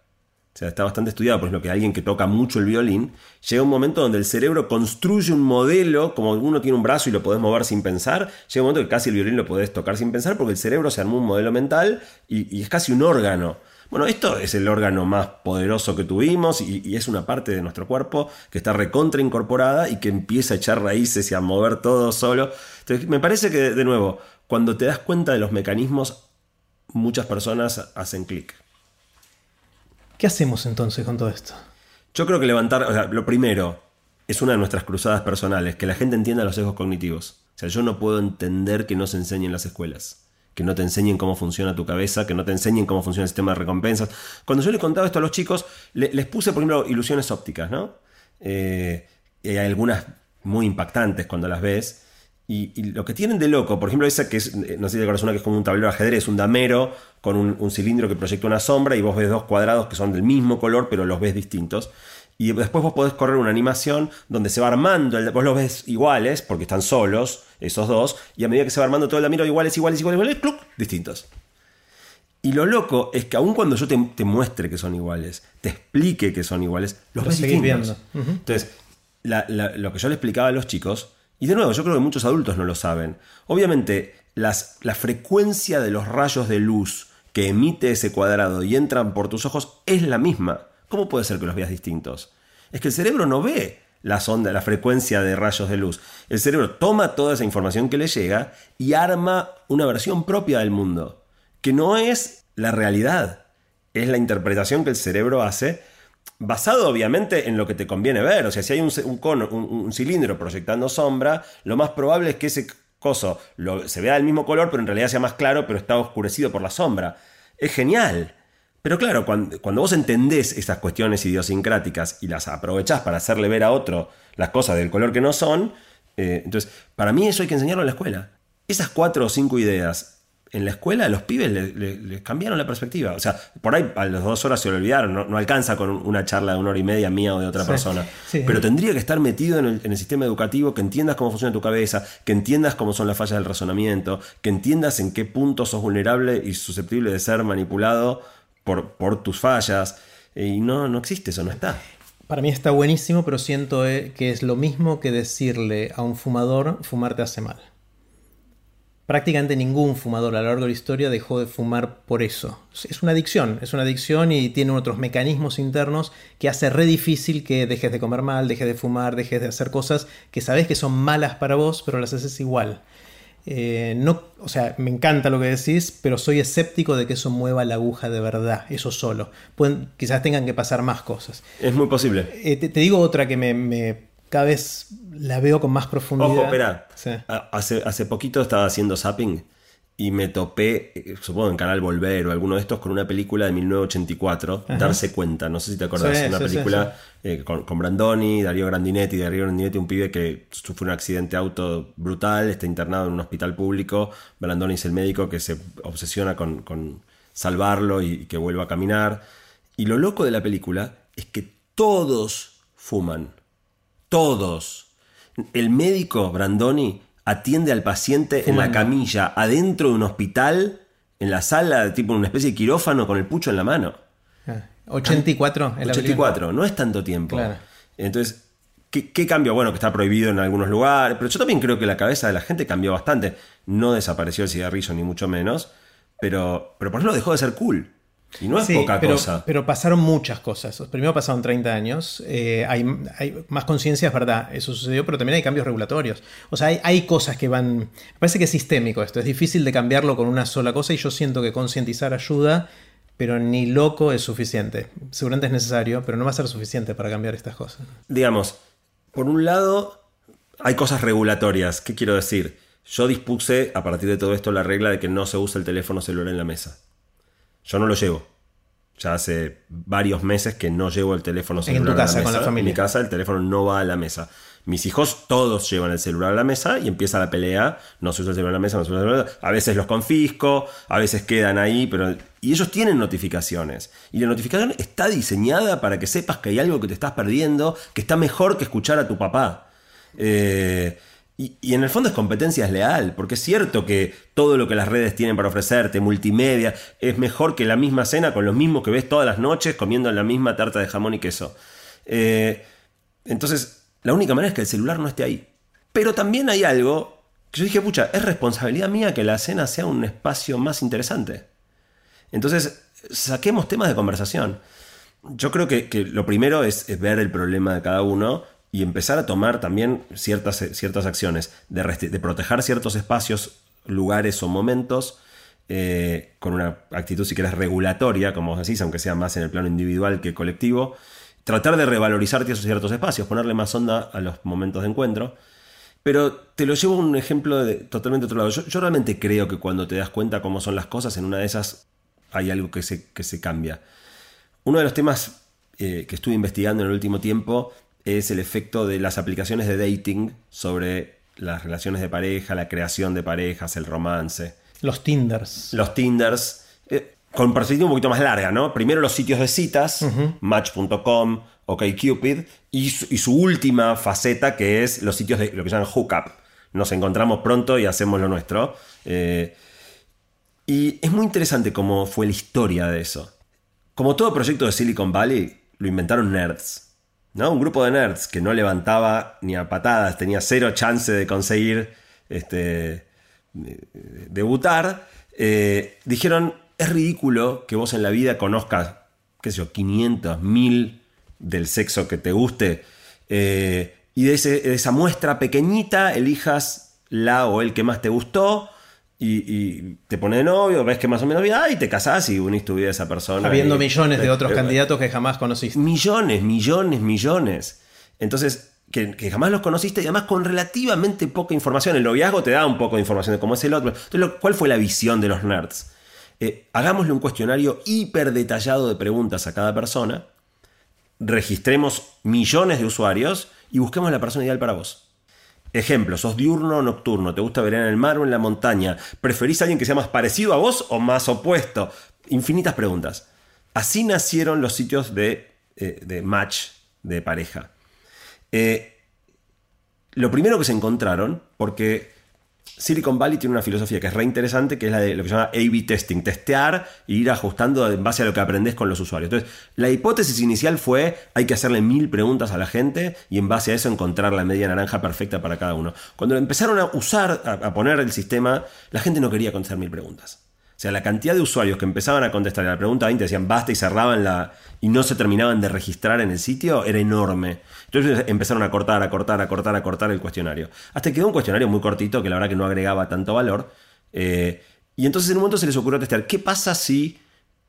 O sea, está bastante estudiado, por ejemplo, que alguien que toca mucho el violín, llega un momento donde el cerebro construye un modelo, como uno tiene un brazo y lo podés mover sin pensar, llega un momento que casi el violín lo podés tocar sin pensar porque el cerebro se armó un modelo mental y, es casi un órgano. Bueno, esto es el órgano más poderoso que tuvimos y, y es una parte de nuestro cuerpo que está recontra incorporada y que empieza a echar raíces y a mover todo solo. Entonces, me parece que, de nuevo, cuando te das cuenta de los mecanismos, muchas personas hacen clic. ¿Qué hacemos entonces con todo esto? Yo creo que levantar, o sea, lo primero, es una de nuestras cruzadas personales, que la gente entienda los sesgos cognitivos. O sea, yo no puedo entender que no se enseñe en las escuelas. Que no te enseñen cómo funciona tu cabeza, que no te enseñen cómo funciona el sistema de recompensas. Cuando yo le contaba esto a los chicos, le- les puse, por ejemplo, ilusiones ópticas, ¿no? Eh, hay algunas muy impactantes cuando las ves. Y, y lo que tienen de loco, por ejemplo, esa que es, eh, no sé si te acuerdas, una que es como un tablero de ajedrez, un damero con un, un cilindro que proyecta una sombra y vos ves dos cuadrados que son del mismo color, pero los ves distintos. Y después vos podés correr una animación donde se va armando, el- vos los ves iguales, porque están solos, esos dos, y a medida que se va armando todo el damero, iguales, iguales, iguales, iguales, ¡cluc! distintos. Y lo loco es que aun cuando yo te, te muestre que son iguales, te explique que son iguales, los Lo ves distintos. viendo. Entonces, la- la- lo que yo le explicaba a los chicos, y de nuevo, yo creo que muchos adultos no lo saben. Obviamente, la frecuencia de los rayos de luz que emite ese cuadrado y entran por tus ojos es la misma. ¿Cómo puede ser que los veas distintos? Es que el cerebro no ve las ondas, la frecuencia de rayos de luz. El cerebro toma toda esa información que le llega y arma una versión propia del mundo, que no es la realidad, es la interpretación que el cerebro hace basado obviamente en lo que te conviene ver. O sea, si hay un, cono, un, cilindro proyectando sombra, lo más probable es que ese coso se vea del mismo color, pero en realidad sea más claro, pero está oscurecido por la sombra. Es genial. Pero claro, cuando, cuando vos entendés esas cuestiones idiosincráticas y las aprovechás para hacerle ver a otro las cosas del color que no son, eh, entonces, para mí eso hay que enseñarlo en la escuela. Esas cuatro o cinco ideas en la escuela a los pibes le- le- les cambiaron la perspectiva. O sea, por ahí a las dos horas se lo olvidaron, no, no alcanza con una charla de una hora y media mía o de otra Sí, persona. sí. Pero tendría que estar metido en el, en el sistema educativo, que entiendas cómo funciona tu cabeza, que entiendas cómo son las fallas del razonamiento, que entiendas en qué punto sos vulnerable y susceptible de ser manipulado por, por tus fallas. Y no, no existe eso, no está. Para mí está buenísimo, pero siento eh, que es lo mismo que decirle a un fumador fumar te hace mal. Prácticamente ningún fumador a lo largo de la historia dejó de fumar por eso. Es una adicción, es una adicción y tiene otros mecanismos internos que hace re difícil que dejes de comer mal, dejes de fumar, dejes de hacer cosas que sabes que son malas para vos, pero las haces igual. Eh, no, o sea, me encanta lo que decís, pero soy escéptico de que eso mueva la aguja de verdad, eso solo. Pueden, quizás tengan que pasar más cosas. Es muy posible. Eh, te, te digo otra que me, me- cada vez la veo con más profundidad. Ojo, espera. Sí. Hace, hace poquito estaba haciendo zapping y me topé, eh, supongo en Canal Volver o alguno de estos, con una película de 1984, Darse Cuenta. No sé si te acordás, Sí, una sí, película eh, con, con Brandoni, Darío Grandinetti, Darío Grandinetti, un pibe que sufre un accidente auto brutal, está internado en un hospital público. Brandoni es el médico que se obsesiona con, con salvarlo y que vuelva a caminar. Y lo loco de la película es que todos fuman. Todos. El médico Brandoni atiende al paciente en la camilla, adentro de un hospital, en la sala, tipo una especie de quirófano con el pucho en la mano. Ah, 84 en la película. 84, no es tanto tiempo. Claro. Entonces, ¿qué, qué cambio? Bueno, que está prohibido en algunos lugares, pero yo también creo que la cabeza de la gente cambió bastante. No desapareció el cigarrillo, ni mucho menos, pero, pero por ejemplo dejó de ser cool. Y no es Sí, poca pero, cosa. pero pasaron muchas cosas. Primero pasaron 30 años, eh, hay, hay más conciencia, es verdad, eso sucedió, pero también hay cambios regulatorios. O sea, hay, hay cosas que van... Me parece que es sistémico esto, es difícil de cambiarlo con una sola cosa y yo siento que concientizar ayuda, pero ni loco es suficiente. Seguramente es necesario, pero no va a ser suficiente para cambiar estas cosas. digamos, por un lado, hay cosas regulatorias. ¿Qué quiero decir? Yo dispuse a partir de todo esto la regla de que no se usa el teléfono celular en la mesa. Yo no lo llevo. Ya hace varios meses que no llevo el teléfono tu celular a la casa, mesa. con la familia. En mi casa el teléfono no va a la mesa. Mis hijos todos llevan el celular a la mesa y empieza la pelea. No se usa el celular a la mesa, no se usa el celular. A veces los confisco, a veces quedan ahí, pero. Y ellos tienen notificaciones. Y la notificación está diseñada para que sepas que hay algo que te estás perdiendo, que está mejor que escuchar a tu papá. Eh, y, en el fondo es competencia leal, porque es cierto que todo lo que las redes tienen para ofrecerte, multimedia, es mejor que la misma cena con los mismos que ves todas las noches comiendo la misma tarta de jamón y queso. Eh, entonces, la única manera es que el celular no esté ahí. Pero también hay algo que yo dije, pucha, es responsabilidad mía que la cena sea un espacio más interesante. Entonces, saquemos temas de conversación. Yo creo que, lo primero es ver el problema de cada uno y empezar a tomar también ciertas, ciertas acciones de, proteger ciertos espacios, lugares o momentos eh, con una actitud, si querés, regulatoria, como vos decís, aunque sea más en el plano individual que colectivo. Tratar de revalorizar esos ciertos espacios, ponerle más onda a los momentos de encuentro. Pero te lo llevo a un ejemplo de totalmente otro lado. Yo, yo realmente creo que cuando te das cuenta cómo son las cosas, en una de esas hay algo que se, que se cambia. Uno de los temas eh, que estuve investigando en el último tiempo es el efecto de las aplicaciones de dating sobre las relaciones de pareja, la creación de parejas, el romance. Los Tinders. Los Tinders, eh, con perspectiva un poquito más larga, ¿no? Primero los sitios de citas, Match.com, OkCupid, y, su- y su última faceta que es los sitios de lo que llaman hookup. Nos encontramos pronto y hacemos lo nuestro. Eh, y es muy interesante cómo fue la historia de eso. Como todo proyecto de Silicon Valley, lo inventaron nerds. ¿No? Un grupo de nerds que no levantaba ni a patadas, tenía cero chance de conseguir este, de- de- debutar. eh, dijeron, es ridículo que vos en la vida conozcas, qué sé yo, 500, 1000 del sexo que te guste. eh, y de esa muestra pequeñita elijas la o el que más te gustó. Y, y te pone de novio, ves que más o menos bien, ah, y te casás y unís tu vida a esa persona. Habiendo y- millones de otros eh, candidatos que jamás conociste. Millones, millones, millones. Entonces, que, que jamás los conociste y además con relativamente poca información. El noviazgo te da un poco de información de cómo es el otro. Entonces, lo- ¿cuál fue la visión de los nerds? Eh, hagámosle un cuestionario hiper detallado de preguntas a cada persona, registremos millones de usuarios y busquemos la persona ideal para vos. Ejemplo, sos diurno o nocturno, te gusta ver en el mar o en la montaña, preferís a alguien que sea más parecido a vos o más opuesto. Infinitas preguntas. Así nacieron los sitios de, eh, de match de pareja. Eh, lo primero que se encontraron, porque Silicon Valley tiene una filosofía que es re interesante, que es la de lo que se llama A-B testing, testear e ir ajustando en base a lo que aprendes con los usuarios. Entonces, la hipótesis inicial fue, hay que hacerle mil preguntas a la gente y en base a eso encontrar la media naranja perfecta para cada uno. Cuando empezaron a usar, a, poner el sistema, la gente no quería contestar mil preguntas. O sea, la cantidad de usuarios que empezaban a contestar a la pregunta 20 decían basta y cerraban la. y no se terminaban de registrar en el sitio era enorme. Entonces empezaron a cortar, a cortar, a cortar, a cortar el cuestionario. Hasta que quedó un cuestionario muy cortito que la verdad que no agregaba tanto valor. Eh, y entonces en un momento se les ocurrió testear: ¿qué pasa si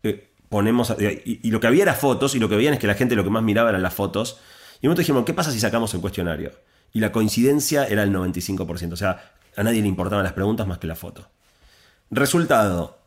eh, ponemos. y, y lo que había era fotos, y lo que veían es que la gente lo que más miraba eran las fotos. Y en un momento dijimos: ¿qué pasa si sacamos el cuestionario? Y la coincidencia era el 95%. O sea, a nadie le importaban las preguntas más que la foto. Resultado,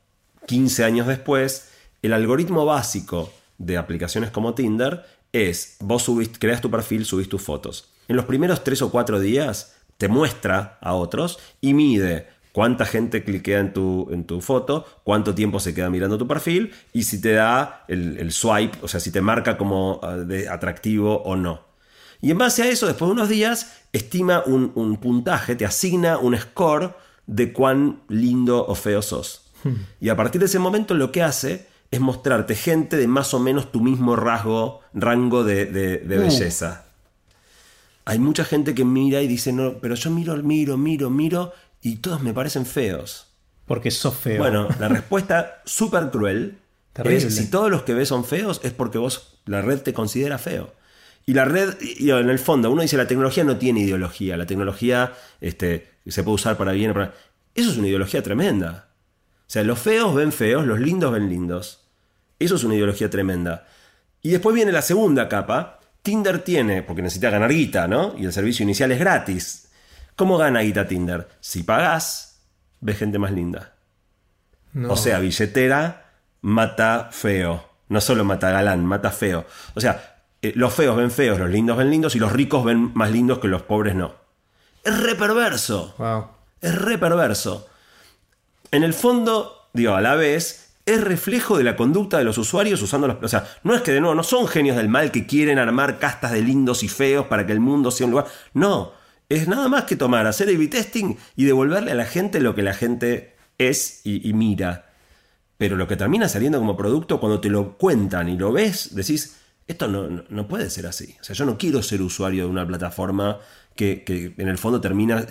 15 años después, el algoritmo básico de aplicaciones como Tinder es, vos creas tu perfil, subís tus fotos. En los primeros 3 o 4 días te muestra a otros y mide cuánta gente cliquea en tu, en tu foto, cuánto tiempo se queda mirando tu perfil y si te da el, el swipe, o sea, si te marca como de atractivo o no. Y en base a eso, después de unos días, estima un, un puntaje, te asigna un score de cuán lindo o feo sos. Y a partir de ese momento lo que hace es mostrarte gente de más o menos tu mismo rasgo, rango de, de- de belleza. Hay mucha gente que mira y dice, no, pero yo miro, miro, miro, miro y todos me parecen feos. Porque sos feo. Bueno, la respuesta súper cruel Terrible. es si todos los que ves son feos es porque vos, la red te considera feo. Y la red, y en el fondo, uno dice la tecnología no tiene ideología, la tecnología este, se puede usar para bien o para... Eso es una ideología tremenda. O sea, los feos ven feos, los lindos ven lindos. Eso es una ideología tremenda. Y después viene la segunda capa. Tinder tiene, porque necesita ganar guita, ¿no? Y el servicio inicial es gratis. ¿Cómo gana guita Tinder? Si pagás, ves gente más linda. No. O sea, billetera mata feo. No solo mata galán, mata feo. O sea, eh, los feos ven feos, los lindos ven lindos y los ricos ven más lindos que los pobres no. Es re perverso. Wow. Es re perverso. En el fondo, digo, a la vez, es reflejo de la conducta de los usuarios usando los... O sea, no es que de nuevo, no son genios del mal que quieren armar castas de lindos y feos para que el mundo sea un lugar... No, es nada más que tomar, hacer A-B testing y devolverle a la gente lo que la gente es y, y mira. Pero lo que termina saliendo como producto, cuando te lo cuentan y lo ves, decís, esto no, no- no puede ser así. O sea, yo no quiero ser usuario de una plataforma que, que en el fondo termina...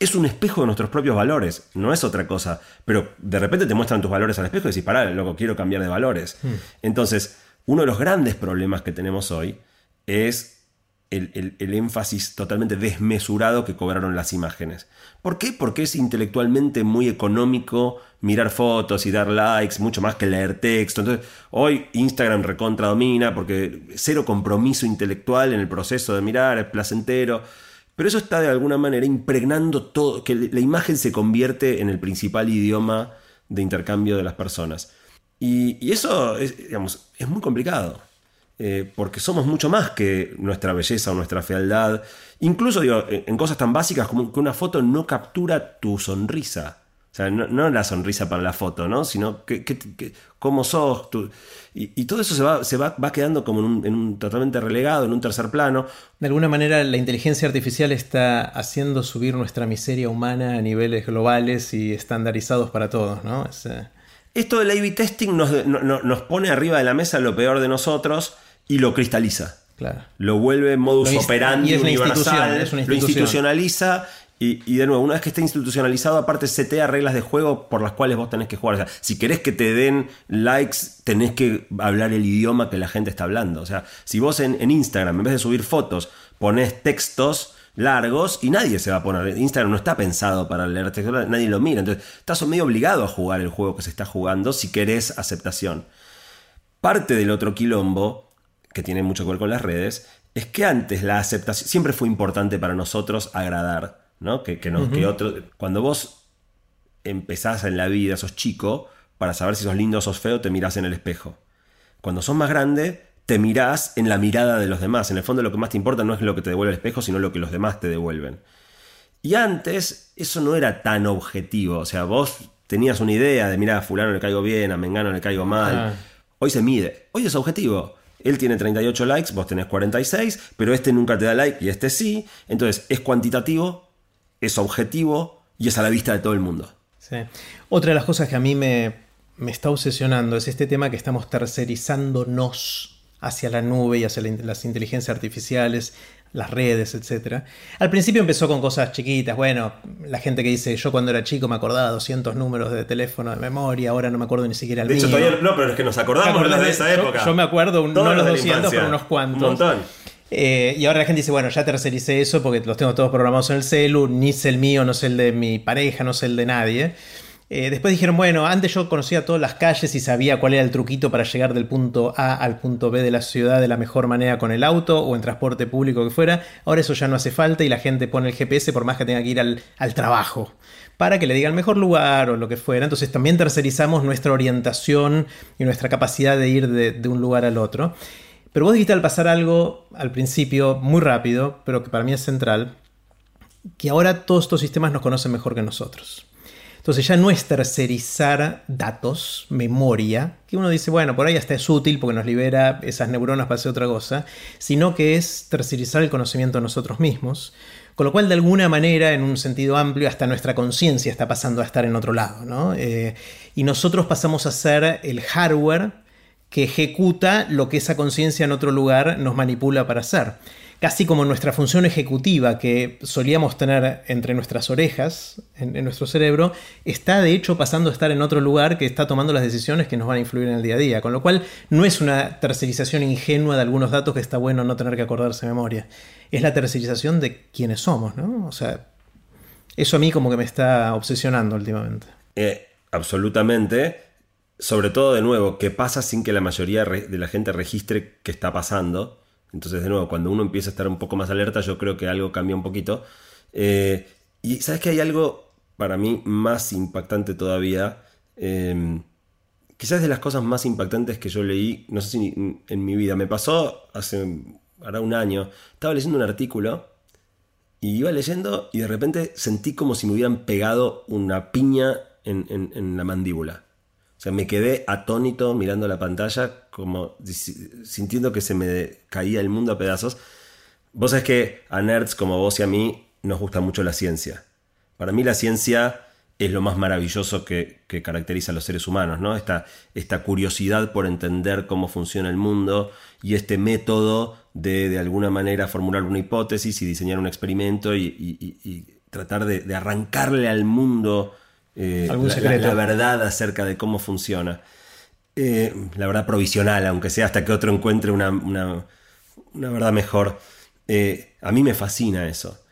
Es un espejo de nuestros propios valores, no es otra cosa. Pero de repente te muestran tus valores al espejo y decís, pará, loco, quiero cambiar de valores. Entonces, uno de los grandes problemas que tenemos hoy es el, el- el énfasis totalmente desmesurado que cobraron las imágenes. ¿Por qué? Porque es intelectualmente muy económico mirar fotos y dar likes, mucho más que leer texto. Entonces, hoy Instagram recontra domina porque cero compromiso intelectual en el proceso de mirar, es placentero. Pero eso está de alguna manera impregnando todo, que la imagen se convierte en el principal idioma de intercambio de las personas. Y, eso es, digamos, es muy complicado. Eh, porque somos mucho más que nuestra belleza o nuestra fealdad. Incluso digo, en cosas tan básicas como que una foto no captura tu sonrisa. O sea, no, la sonrisa para la foto, ¿no? Sino cómo sos. tú. Y, y todo eso se va, se va, va quedando como en un, en un totalmente relegado, en un tercer plano. De alguna manera la inteligencia artificial está haciendo subir nuestra miseria humana a niveles globales y estandarizados para todos, ¿no? Es, eh, Esto del A-B testing nos, no- no- nos pone arriba de la mesa lo peor de nosotros y lo cristaliza. claro. Lo vuelve modus Lo operandi y es universal, es lo institucionaliza y, de nuevo, una vez que esté institucionalizado, aparte setea reglas de juego por las cuales vos tenés que jugar. O sea, si querés que te den likes, tenés que hablar el idioma que la gente está hablando. O sea, si vos en, Instagram, en vez de subir fotos, ponés textos largos y nadie se va a poner. Instagram no está pensado para leer textos, nadie lo mira. Entonces, estás medio obligado a jugar el juego que se está jugando si querés aceptación. Parte del otro quilombo, que tiene mucho que ver con las redes, es que antes la aceptación siempre fue importante para nosotros agradar, ¿no? Que, que, no- que otro, cuando vos empezás en la vida, sos chico, para saber si sos lindo o sos feo, te mirás en el espejo. Cuando sos más grande, te mirás en la mirada de los demás. En el fondo lo que más te importa no es lo que te devuelve el espejo, sino lo que los demás te devuelven. Y antes eso no era tan objetivo. O sea, vos tenías una idea de, mira, a fulano le caigo bien, a Mengano le caigo mal. Ah. Hoy se mide. Hoy es objetivo. Él tiene 38 likes, vos tenés 46, pero este nunca te da like y este sí. Entonces es cuantitativo, es objetivo y es a la vista de todo el mundo. Sí. Otra de las cosas que a mí me, me está obsesionando es este tema que estamos tercerizándonos hacia la nube y hacia la las inteligencias artificiales, las redes, etc. Al principio empezó con cosas chiquitas, bueno, la gente que dice, yo cuando era chico me acordaba 200 números de teléfono de memoria, ahora no me acuerdo ni siquiera el De hecho, todavía no, pero es que nos acordamos ¿Te acordás de esa yo- época. yo me acuerdo, un- no los de la 200, infancia. pero unos cuantos. Un montón. Eh, y ahora la gente dice, bueno, ya tercericé eso porque los tengo todos programados en el celu, ni sé el mío, no sé el de mi pareja, no sé el de nadie. Eh, después dijeron, bueno, antes yo conocía todas las calles y sabía cuál era el truquito para llegar del punto A al punto B de la ciudad de la mejor manera con el auto o en transporte público que fuera. Ahora eso ya no hace falta y la gente pone el GPS por más que tenga que ir al, al trabajo para que le diga el mejor lugar o lo que fuera. Entonces también tercerizamos nuestra orientación y nuestra capacidad de ir de, de un lugar al otro. Pero vos dijiste al pasar algo al principio muy rápido, pero que para mí es central, que ahora todos estos sistemas nos conocen mejor que nosotros. Entonces ya no es tercerizar datos, memoria, que uno dice, bueno, por ahí hasta es útil porque nos libera esas neuronas para hacer otra cosa, sino que es tercerizar el conocimiento de nosotros mismos, con lo cual de alguna manera, en un sentido amplio, hasta nuestra conciencia está pasando a estar en otro lado, ¿no? Eh, y nosotros pasamos a ser el hardware que ejecuta lo que esa conciencia en otro lugar nos manipula para hacer casi como nuestra función ejecutiva que solíamos tener entre nuestras orejas, en, nuestro cerebro, está de hecho pasando a estar en otro lugar que está tomando las decisiones que nos van a influir en el día a día. Con lo cual no es una tercerización ingenua de algunos datos que está bueno no tener que acordarse de memoria. Es la tercerización de quienes somos, ¿no? O sea, eso a mí como que me está obsesionando últimamente. Eh, absolutamente. Sobre todo, de nuevo, que pasa sin que la mayoría de la gente registre qué está pasando. Entonces, de nuevo, cuando uno empieza a estar un poco más alerta, yo creo que algo cambia un poquito. Eh, y sabes que hay algo para mí más impactante todavía. Em, quizás de las cosas más impactantes que yo leí, no sé si en mi vida, me pasó hace ahora un año. Estaba leyendo un artículo y iba leyendo y de repente sentí como si me hubieran pegado una piña en la mandíbula. O sea, me quedé atónito mirando la pantalla, como sintiendo que se me caía el mundo a pedazos. Vos sabés que a nerds como vos y a mí nos gusta mucho la ciencia. Para mí la ciencia es lo más maravilloso que, caracteriza a los seres humanos, ¿no? Esta, esta, curiosidad por entender cómo funciona el mundo y este método de de alguna manera formular una hipótesis y diseñar un experimento y, tratar de, arrancarle al mundo eh, la, verdad acerca de cómo funciona. Eh, la verdad provisional, aunque sea hasta que otro encuentre una, verdad mejor. Eh, a mí me fascina eso.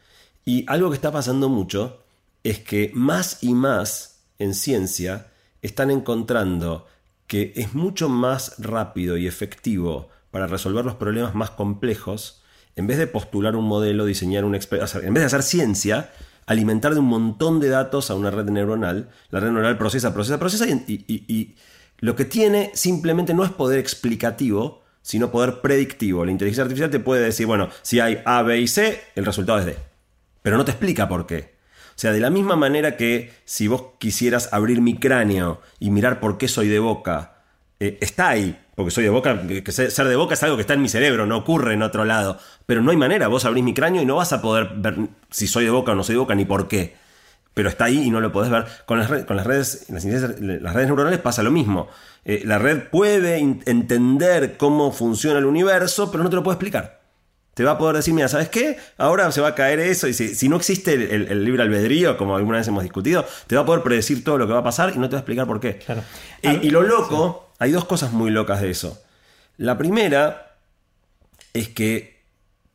Y algo que está pasando mucho es que más y más en ciencia están encontrando que es mucho más rápido y efectivo para resolver los problemas más complejos, en vez de postular un modelo, diseñar un en vez de hacer ciencia, alimentar de un montón de datos a una red neuronal. La red neuronal procesa, procesa, procesa y, lo que tiene simplemente no es poder explicativo, sino poder predictivo. La inteligencia artificial te puede decir, bueno, si hay A, B y C, el resultado es D. Pero no te explica por qué. O sea, de la misma manera que si vos quisieras abrir mi cráneo y mirar por qué soy de boca, eh, está ahí, porque soy de boca, que ser de boca es algo que está en mi cerebro, no ocurre en otro lado. Pero no hay manera, vos abrís mi cráneo y no vas a poder ver si soy de boca o no soy de boca, ni por qué. Pero está ahí y no lo podés ver. Con las, con las redes, las, redes neuronales pasa lo mismo. Eh, la red puede entender cómo funciona el universo, pero no te lo puede explicar. Te va a poder decir, mira, ¿sabes qué? Ahora se va a caer eso. Y si, no existe el, libre albedrío, como alguna vez hemos discutido, te va a poder predecir todo lo que va a pasar y no te va a explicar por qué. y lo loco hay dos cosas muy locas de eso. La primera es que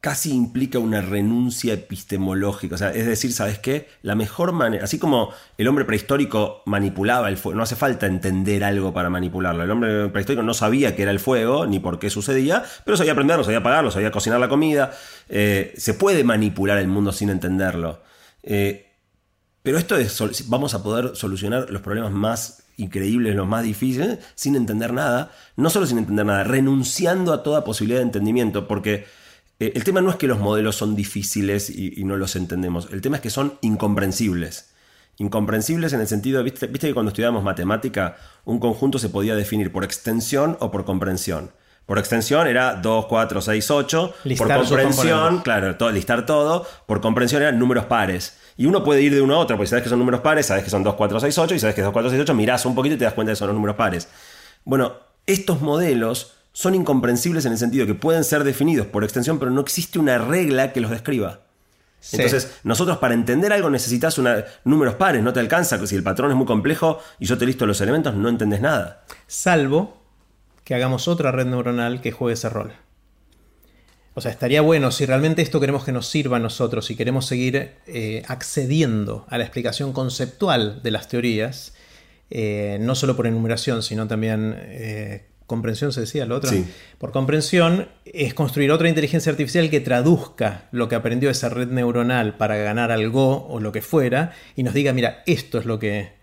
casi implica una renuncia epistemológica. O sea, es decir, ¿sabes qué? La mejor manera, así como el hombre prehistórico manipulaba el fuego, no hace falta entender algo para manipularlo. El hombre prehistórico no sabía qué era el fuego, ni por qué sucedía, pero sabía aprenderlo, sabía apagarlo, sabía cocinar la comida. Eh, se puede manipular el mundo sin entenderlo. Eh, pero esto es, vamos a poder solucionar los problemas más increíbles, los más difíciles, sin entender nada, no solo sin entender nada, renunciando a toda posibilidad de entendimiento, porque eh, el tema no es que los modelos son difíciles y, no los entendemos, el tema es que son incomprensibles. Incomprensibles en el sentido, ¿viste, viste que cuando estudiábamos matemática, un conjunto se podía definir por extensión o por comprensión. Por extensión era 2, 4, 6, 8. por comprensión, claro, todo, listar todo. Por comprensión eran números pares. Y uno puede ir de uno a otro, porque sabes que son números pares, sabes que son 2, 4, 6, 8, y sabes que 2, 4, 6, 8, mirás un poquito y te das cuenta de que son los números pares. Bueno, estos modelos son incomprensibles en el sentido que pueden ser definidos por extensión, pero no existe una regla que los describa. Entonces, nosotros para entender algo necesitas una, números pares, no te alcanza, si el patrón es muy complejo y yo te listo los elementos, no entendés nada. Salvo que hagamos otra red neuronal que juegue ese rol. O sea, estaría bueno si realmente esto queremos que nos sirva a nosotros y queremos seguir eh, accediendo a la explicación conceptual de las teorías, eh, no solo por enumeración, sino también eh, comprensión, se decía lo otro. Sí. Por comprensión es construir otra inteligencia artificial que traduzca lo que aprendió esa red neuronal para ganar al Go o lo que fuera y nos diga, mira, esto es lo que...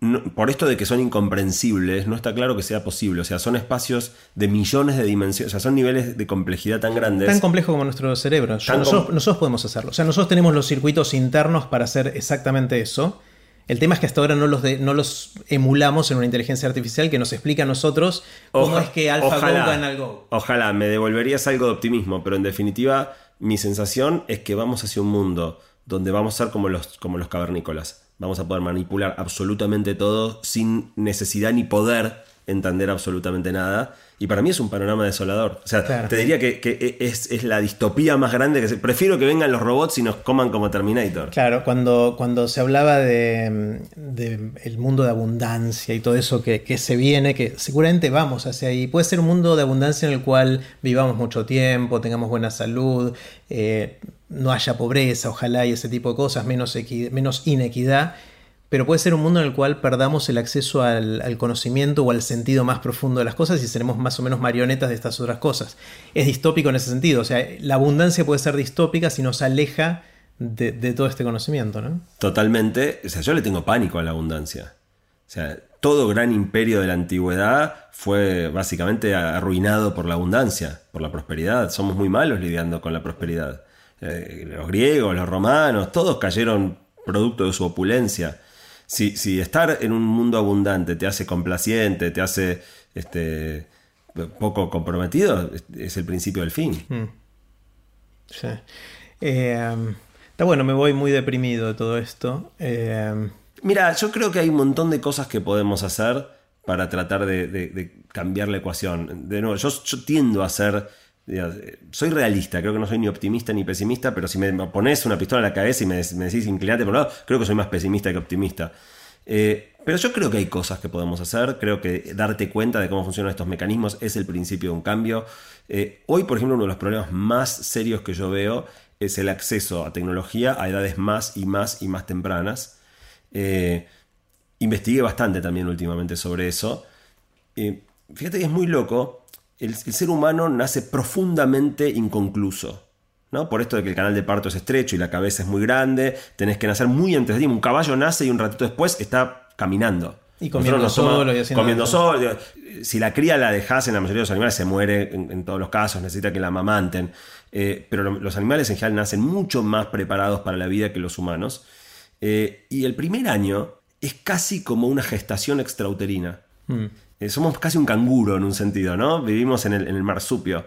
No- por esto de que son incomprensibles, no está claro que sea posible. O sea, son espacios de millones de dimensiones, o sea, son niveles de complejidad tan grandes. Tan complejo como nuestro cerebro. Nosotros, podemos hacerlo. O sea, nosotros tenemos los circuitos internos para hacer exactamente eso. El tema es que hasta ahora no los, de- no los emulamos en una inteligencia artificial que nos explica a nosotros cómo Oja- es que AlphaGo gana al Go. Ojalá, me devolverías algo de optimismo, pero en definitiva, mi sensación es que vamos hacia un mundo donde vamos a ser como los, como los cavernícolas. Vamos a poder manipular absolutamente todo sin necesidad ni poder entender absolutamente nada. Y para mí es un panorama desolador. O sea, Claro. te diría que, que es, es la distopía más grande que se... Prefiero que vengan los robots y nos coman como Terminator. Claro, cuando, cuando se hablaba de, de el mundo de abundancia y todo eso que, que se viene, que seguramente vamos hacia ahí. Puede ser un mundo de abundancia en el cual vivamos mucho tiempo, tengamos buena salud, eh, no haya pobreza, ojalá y ese tipo de cosas, menos, equi- menos inequidad. Pero puede ser un mundo en el cual perdamos el acceso al, al conocimiento o al sentido más profundo de las cosas y seremos más o menos marionetas de estas otras cosas. Es distópico en ese sentido. O sea, la abundancia puede ser distópica si nos aleja de, de todo este conocimiento, ¿no? Totalmente. O sea, yo le tengo pánico a la abundancia. O sea, todo gran imperio de la antigüedad fue básicamente arruinado por la abundancia, por la prosperidad. Somos muy malos lidiando con la prosperidad. Eh, los griegos, los romanos, todos cayeron producto de su opulencia. Si, si estar en un mundo abundante te hace complaciente, te hace este, poco comprometido, es- el principio del fin. Sí. Eh, está bueno, me voy muy deprimido de todo esto. Eh, Mira, yo creo que hay un montón de cosas que podemos hacer para tratar de, de- de cambiar la ecuación. De nuevo, yo, yo tiendo a ser. Eh, Soy realista, creo que no soy ni optimista ni pesimista, pero si me pones una pistola en la cabeza y me, decís inclinate por un lado, creo que soy más pesimista que optimista. Eh, pero yo creo que hay cosas que podemos hacer, creo que darte cuenta de cómo funcionan estos mecanismos es el principio de un cambio. Eh, hoy, por ejemplo, uno de los problemas más serios que yo veo es el acceso a tecnología a edades más y más y más tempranas. Investigué bastante también últimamente sobre eso. Fíjate que es muy loco. El, el ser humano nace profundamente inconcluso. ¿no? Por esto de que el canal de parto es estrecho y la cabeza es muy grande, tenés que nacer muy antes de tiempo. Un caballo nace y un ratito después está caminando. Y comiendo nos solo y comiendo. Digo, Si la cría la dejas en la mayoría de los animales, se muere en, en todos los casos, necesita que la amamanten. Eh, pero lo- los animales en general nacen mucho más preparados para la vida que los humanos. Eh, y el primer año es casi como una gestación extrauterina. Eh, somos casi un canguro en un sentido, ¿no? Vivimos en el, marsupio.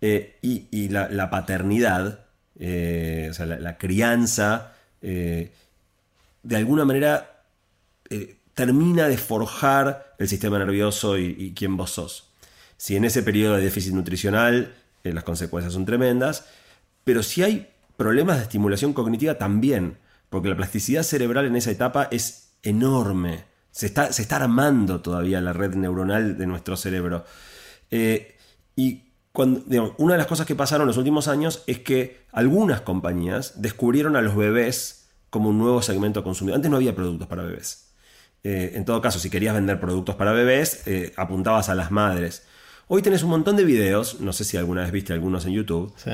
Eh, y la, paternidad, eh, o sea, la, crianza, de alguna manera termina de forjar el sistema nervioso y, quién vos sos. Si en ese periodo de déficit nutricional las consecuencias son tremendas, pero si hay problemas de estimulación cognitiva también, porque la plasticidad cerebral en esa etapa es enorme. Se está, se está armando todavía la red neuronal de nuestro cerebro. Eh, y cuando, digamos, una de las cosas que pasaron en los últimos años es que algunas compañías descubrieron a los bebés como un nuevo segmento consumidor. Antes no había productos para bebés. Eh, en todo caso, si querías vender productos para bebés, eh, apuntabas a las madres. Hoy tenés un montón de videos, no sé si alguna vez viste algunos en YouTube, sí.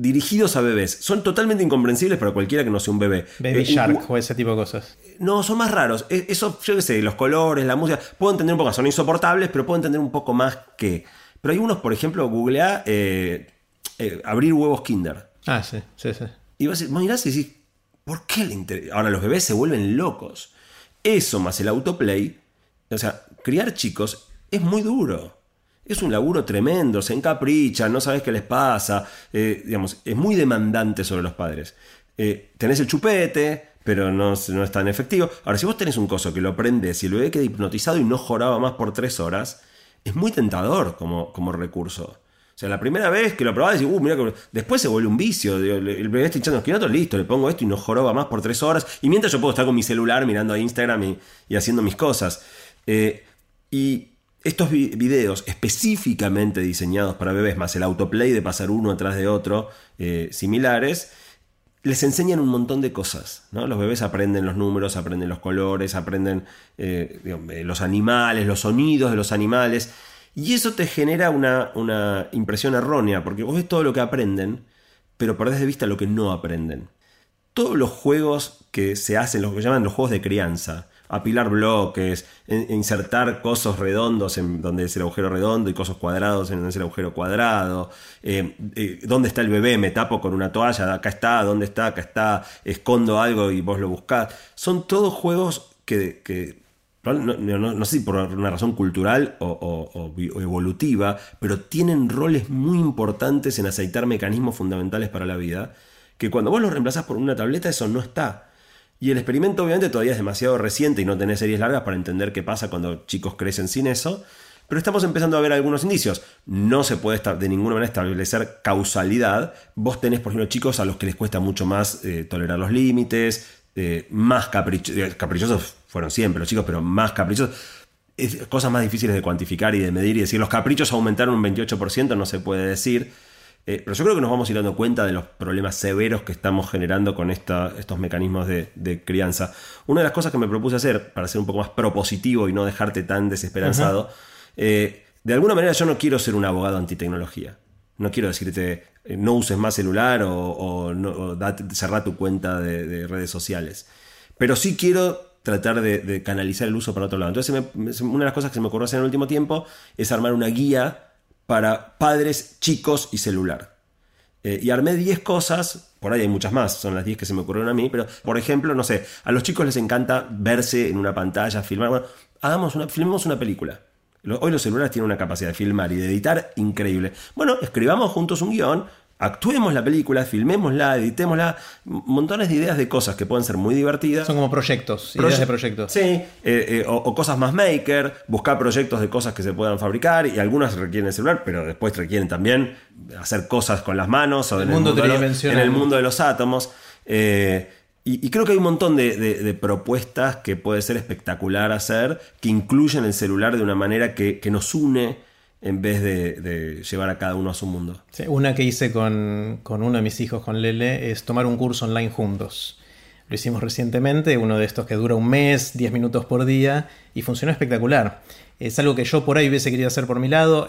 Dirigidos a bebés. Son totalmente incomprensibles para cualquiera que no sea un bebé. Baby Eh, Shark u- o ese tipo de cosas. no, son más raros. E- Eso, yo qué sé, los colores, la música, puedo entender un poco, son insoportables, pero puedo entender un poco más que. Pero hay unos, por ejemplo, googleá eh, eh, abrir huevos Kinder. Ah, sí, sí, sí. Y vas a decir, mirás y decís, ¿por qué le interesa? Ahora los bebés se vuelven locos. Eso más el autoplay, o sea, criar chicos es muy duro. Es un laburo tremendo, se encaprichan, no sabes qué les pasa. eh, digamos, es muy demandante sobre los padres. Eh, tenés el chupete, pero no, no es tan efectivo. Ahora, si vos tenés un coso que lo prendes y el bebé queda hipnotizado y no joraba más por tres horas, es muy tentador como, como recurso. O sea, la primera vez que lo probás, decís, uh, mira que... Después se vuelve un vicio. El bebé está hinchando los listo, le pongo esto y no joroba más por tres horas. Y mientras yo puedo estar con mi celular mirando a Instagram y, y haciendo mis cosas. Eh, y estos vi- videos específicamente diseñados para bebés, más el autoplay de pasar uno atrás de otro, eh, similares, les enseñan un montón de cosas. ¿no? Los bebés aprenden los números, aprenden los colores, aprenden eh, eh, los animales, los sonidos de los animales. Y eso te genera una, una impresión errónea, porque vos ves todo lo que aprenden, pero perdés de vista lo que no aprenden. Todos los juegos que se hacen, los que llaman los juegos de crianza, apilar bloques, in- insertar cosos redondos en donde es el agujero redondo y cosos cuadrados en donde es el agujero cuadrado. eh, eh, ¿Dónde está el bebé? Me tapo con una toalla, acá está, ¿dónde está? Acá está, escondo algo y vos lo buscás. Son todos juegos que, no, sé si por una razón cultural o, o evolutiva, pero tienen roles muy importantes en aceitar mecanismos fundamentales para la vida, que cuando vos los reemplazás por una tableta eso no está. Y el experimento obviamente todavía es demasiado reciente y no tenés series largas para entender qué pasa cuando chicos crecen sin eso. Pero estamos empezando a ver algunos indicios. No se puede de ninguna manera establecer causalidad. Vos tenés, por ejemplo, chicos a los que les cuesta mucho más eh, tolerar los límites, eh, más caprichosos, caprichosos fueron siempre los chicos, pero más caprichosos. Cosas más difíciles de cuantificar y de medir y decir los caprichos aumentaron un 28%, no se puede decir. Eh, pero yo creo que nos vamos a ir dando cuenta de los problemas severos que estamos generando con esta- estos mecanismos de, de crianza. Una de las cosas que me propuse hacer, para ser un poco más propositivo y no dejarte tan desesperanzado, eh, de alguna manera yo no quiero ser un abogado antitecnología. No quiero decirte eh, no uses más celular o, o no, o date- cerrá tu cuenta de, de redes sociales. Pero sí quiero tratar de, de canalizar el uso para otro lado. Entonces, me- una de las cosas que se me ocurrió hacer en el último tiempo es armar una guía para padres, chicos y celular. Eh, y armé 10 cosas, por ahí hay muchas más, son las 10 que se me ocurrieron a mí, pero por ejemplo, no sé, a los chicos les encanta verse en una pantalla, filmar. Bueno, hagamos una, filmemos una película. Hoy los celulares tienen una capacidad de filmar y de editar increíble. Bueno, escribamos juntos un guion, actuemos la película, filmémosla, editémosla, montones de ideas de cosas que pueden ser muy divertidas. Son como proyectos, ideas de proyectos. Sí, eh, eh, o, o cosas más maker, buscar proyectos de cosas que se puedan fabricar y algunas requieren el celular, pero después requieren también hacer cosas con las manos o en, mundo el, mundo de los, tridimensional. en el mundo de los átomos. Eh, y, y creo que hay un montón de, de- de propuestas que puede ser espectacular hacer, que incluyen el celular de una manera que, que nos une en vez de, llevar a cada uno a su mundo. Sí, una que hice con, con uno de mis hijos, con Lele, es tomar un curso online juntos. Lo hicimos recientemente, uno de estos que dura un mes, 10 minutos por día, y funcionó espectacular. Es algo que yo por ahí hubiese querido hacer por mi lado,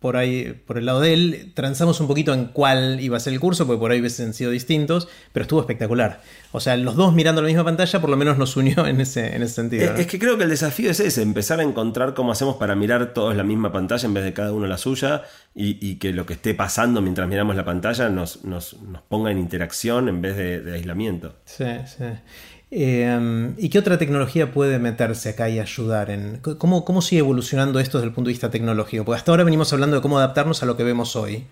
por ahí, por el lado de él, transamos un poquito en cuál iba a ser el curso, porque por ahí hubiesen sido distintos, pero estuvo espectacular. O sea, los dos mirando la misma pantalla por lo menos nos unió en ese, en ese sentido. Es, ¿no? es que creo que el desafío es ese, empezar a encontrar cómo hacemos para mirar todos la misma pantalla en vez de cada uno la suya y, y que lo que esté pasando mientras miramos la pantalla nos, nos- nos ponga en interacción en vez de, de aislamiento. Sí, sí. Eh, ¿Y qué otra tecnología puede meterse acá y ayudar? En, ¿cómo, ¿Cómo sigue evolucionando esto desde el punto de vista tecnológico? Porque hasta ahora venimos hablando de cómo adaptarnos a lo que vemos hoy.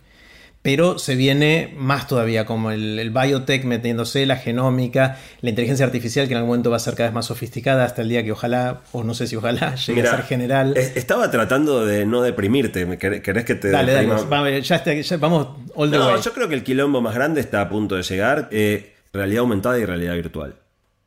Pero se viene más todavía, como el, el biotech metiéndose, la genómica, la inteligencia artificial que en algún momento va a ser cada vez más sofisticada hasta el día que ojalá, o no sé si ojalá, llegue Mira, a ser general. es- Estaba tratando de no deprimirte. ¿Me querés, que te dale, dale, deprima? vamos, ya, está- ya vamos all the No, way. yo creo que el quilombo más grande está a punto de llegar. eh, realidad aumentada y realidad virtual.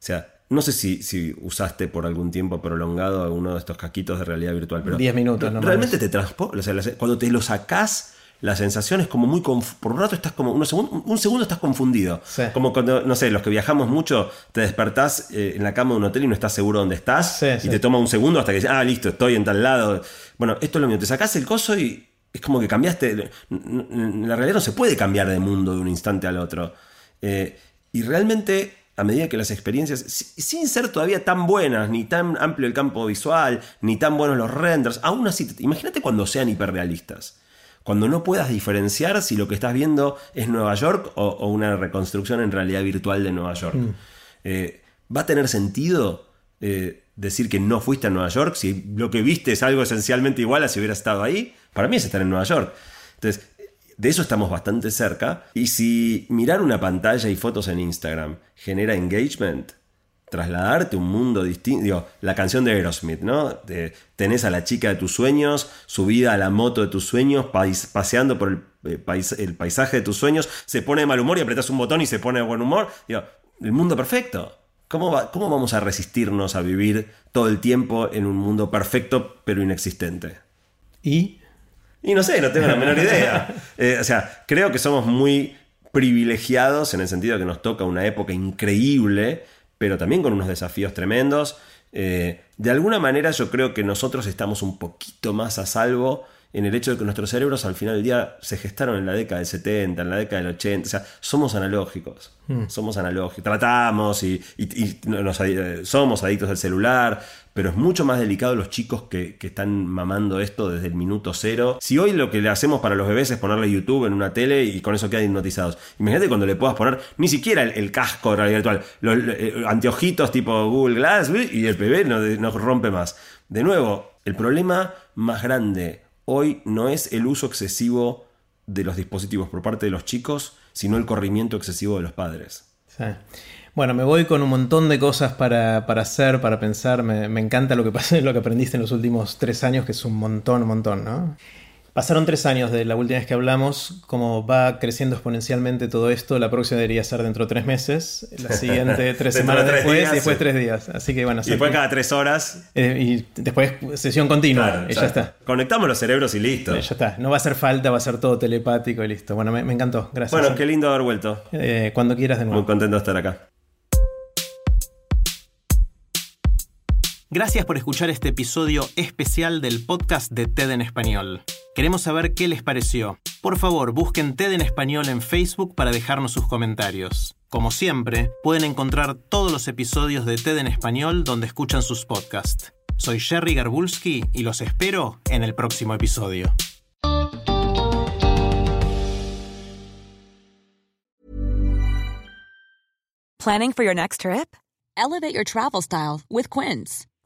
O sea, no sé si, si usaste por algún tiempo prolongado alguno de estos caquitos de realidad virtual, pero 10 minutos, no Realmente te transporta. O sea, cuando te lo sacás, la sensación es como muy. conf- Por un rato estás como. unos segun- un segundo estás confundido. Sí. Como cuando, no sé, los que viajamos mucho, te despertás eh, en la cama de un hotel y no estás seguro dónde estás. Sí, y sí. te toma un segundo hasta que dices, ah, listo, estoy en tal lado. Bueno, esto es lo mío. Te sacás el coso y es como que cambiaste. La realidad no se puede cambiar de mundo de un instante al otro. Eh, y realmente, a medida que las experiencias, si- sin ser todavía tan buenas, ni tan amplio el campo visual, ni tan buenos los renders, aún así, te- imagínate cuando sean hiperrealistas. Cuando no puedas diferenciar si lo que estás viendo es Nueva York o, o una reconstrucción en realidad virtual de Nueva York. Eh, ¿Va a tener sentido eh, decir que no fuiste a Nueva York si lo que viste es algo esencialmente igual a si hubieras estado ahí? Para mí es estar en Nueva York. Entonces, de eso estamos bastante cerca. Y si mirar una pantalla y fotos en Instagram genera engagement, trasladarte un mundo distinto. Digo, la canción de Aerosmith, ¿no? Tenés a la chica de tus sueños, subida a la moto de tus sueños, paseando por el, eh, el paisaje de tus sueños, se pone de mal humor y apretas un botón y se pone de buen humor. Digo, el mundo perfecto. ¿Cómo, ¿Cómo vamos a resistirnos a vivir todo el tiempo en un mundo perfecto pero inexistente? Y Y no sé, no tengo la menor idea. Eh, o sea, creo que somos muy privilegiados en el sentido de que nos toca una época increíble, pero también con unos desafíos tremendos. Eh, de alguna manera yo creo que nosotros estamos un poquito más a salvo en el hecho de que nuestros cerebros al final del día se gestaron en la década del 70, en la década del 80, o sea, somos analógicos, somos analógicos, tratamos y, nos, eh, somos adictos al celular, pero es mucho más delicado los chicos que, están mamando esto desde el minuto cero. Si hoy lo que le hacemos para los bebés es ponerle YouTube en una tele y con eso quedan hipnotizados, imagínate cuando le puedas poner ni siquiera el, casco de realidad virtual, los eh, anteojitos tipo Google Glass y el bebé no, no rompe más. De nuevo, el problema más grande hoy no es el uso excesivo de los dispositivos por parte de los chicos, sino el corrimiento excesivo de los padres. Bueno, me voy con un montón de cosas para, hacer, para pensar. Me, me, encanta lo que, pasé, lo que aprendiste en los últimos tres años, que es un montón, un montón, ¿no? Pasaron tres años de la última vez que hablamos, como va creciendo exponencialmente todo esto, la próxima debería ser dentro de tres meses, la siguiente tres semanas después y después tres días. Así que bueno. Y después cada tres horas. Eh, y después sesión continua y ya está. Conectamos los cerebros y listo. ya está. No va a hacer falta, va a ser todo telepático y listo. Bueno, me, encantó. Gracias. Bueno, qué lindo haber vuelto. Eh, cuando quieras de nuevo. Muy contento de estar acá. Gracias por escuchar este episodio especial del podcast de TED en Español. Queremos saber qué les pareció. Por favor, busquen TED en español en Facebook para dejarnos sus comentarios. Como siempre, pueden encontrar todos los episodios de TED en español donde escuchan sus podcasts. Soy Jerry Garbulski y los espero en el próximo episodio. Planning for your next trip? Elevate your travel style with Quince.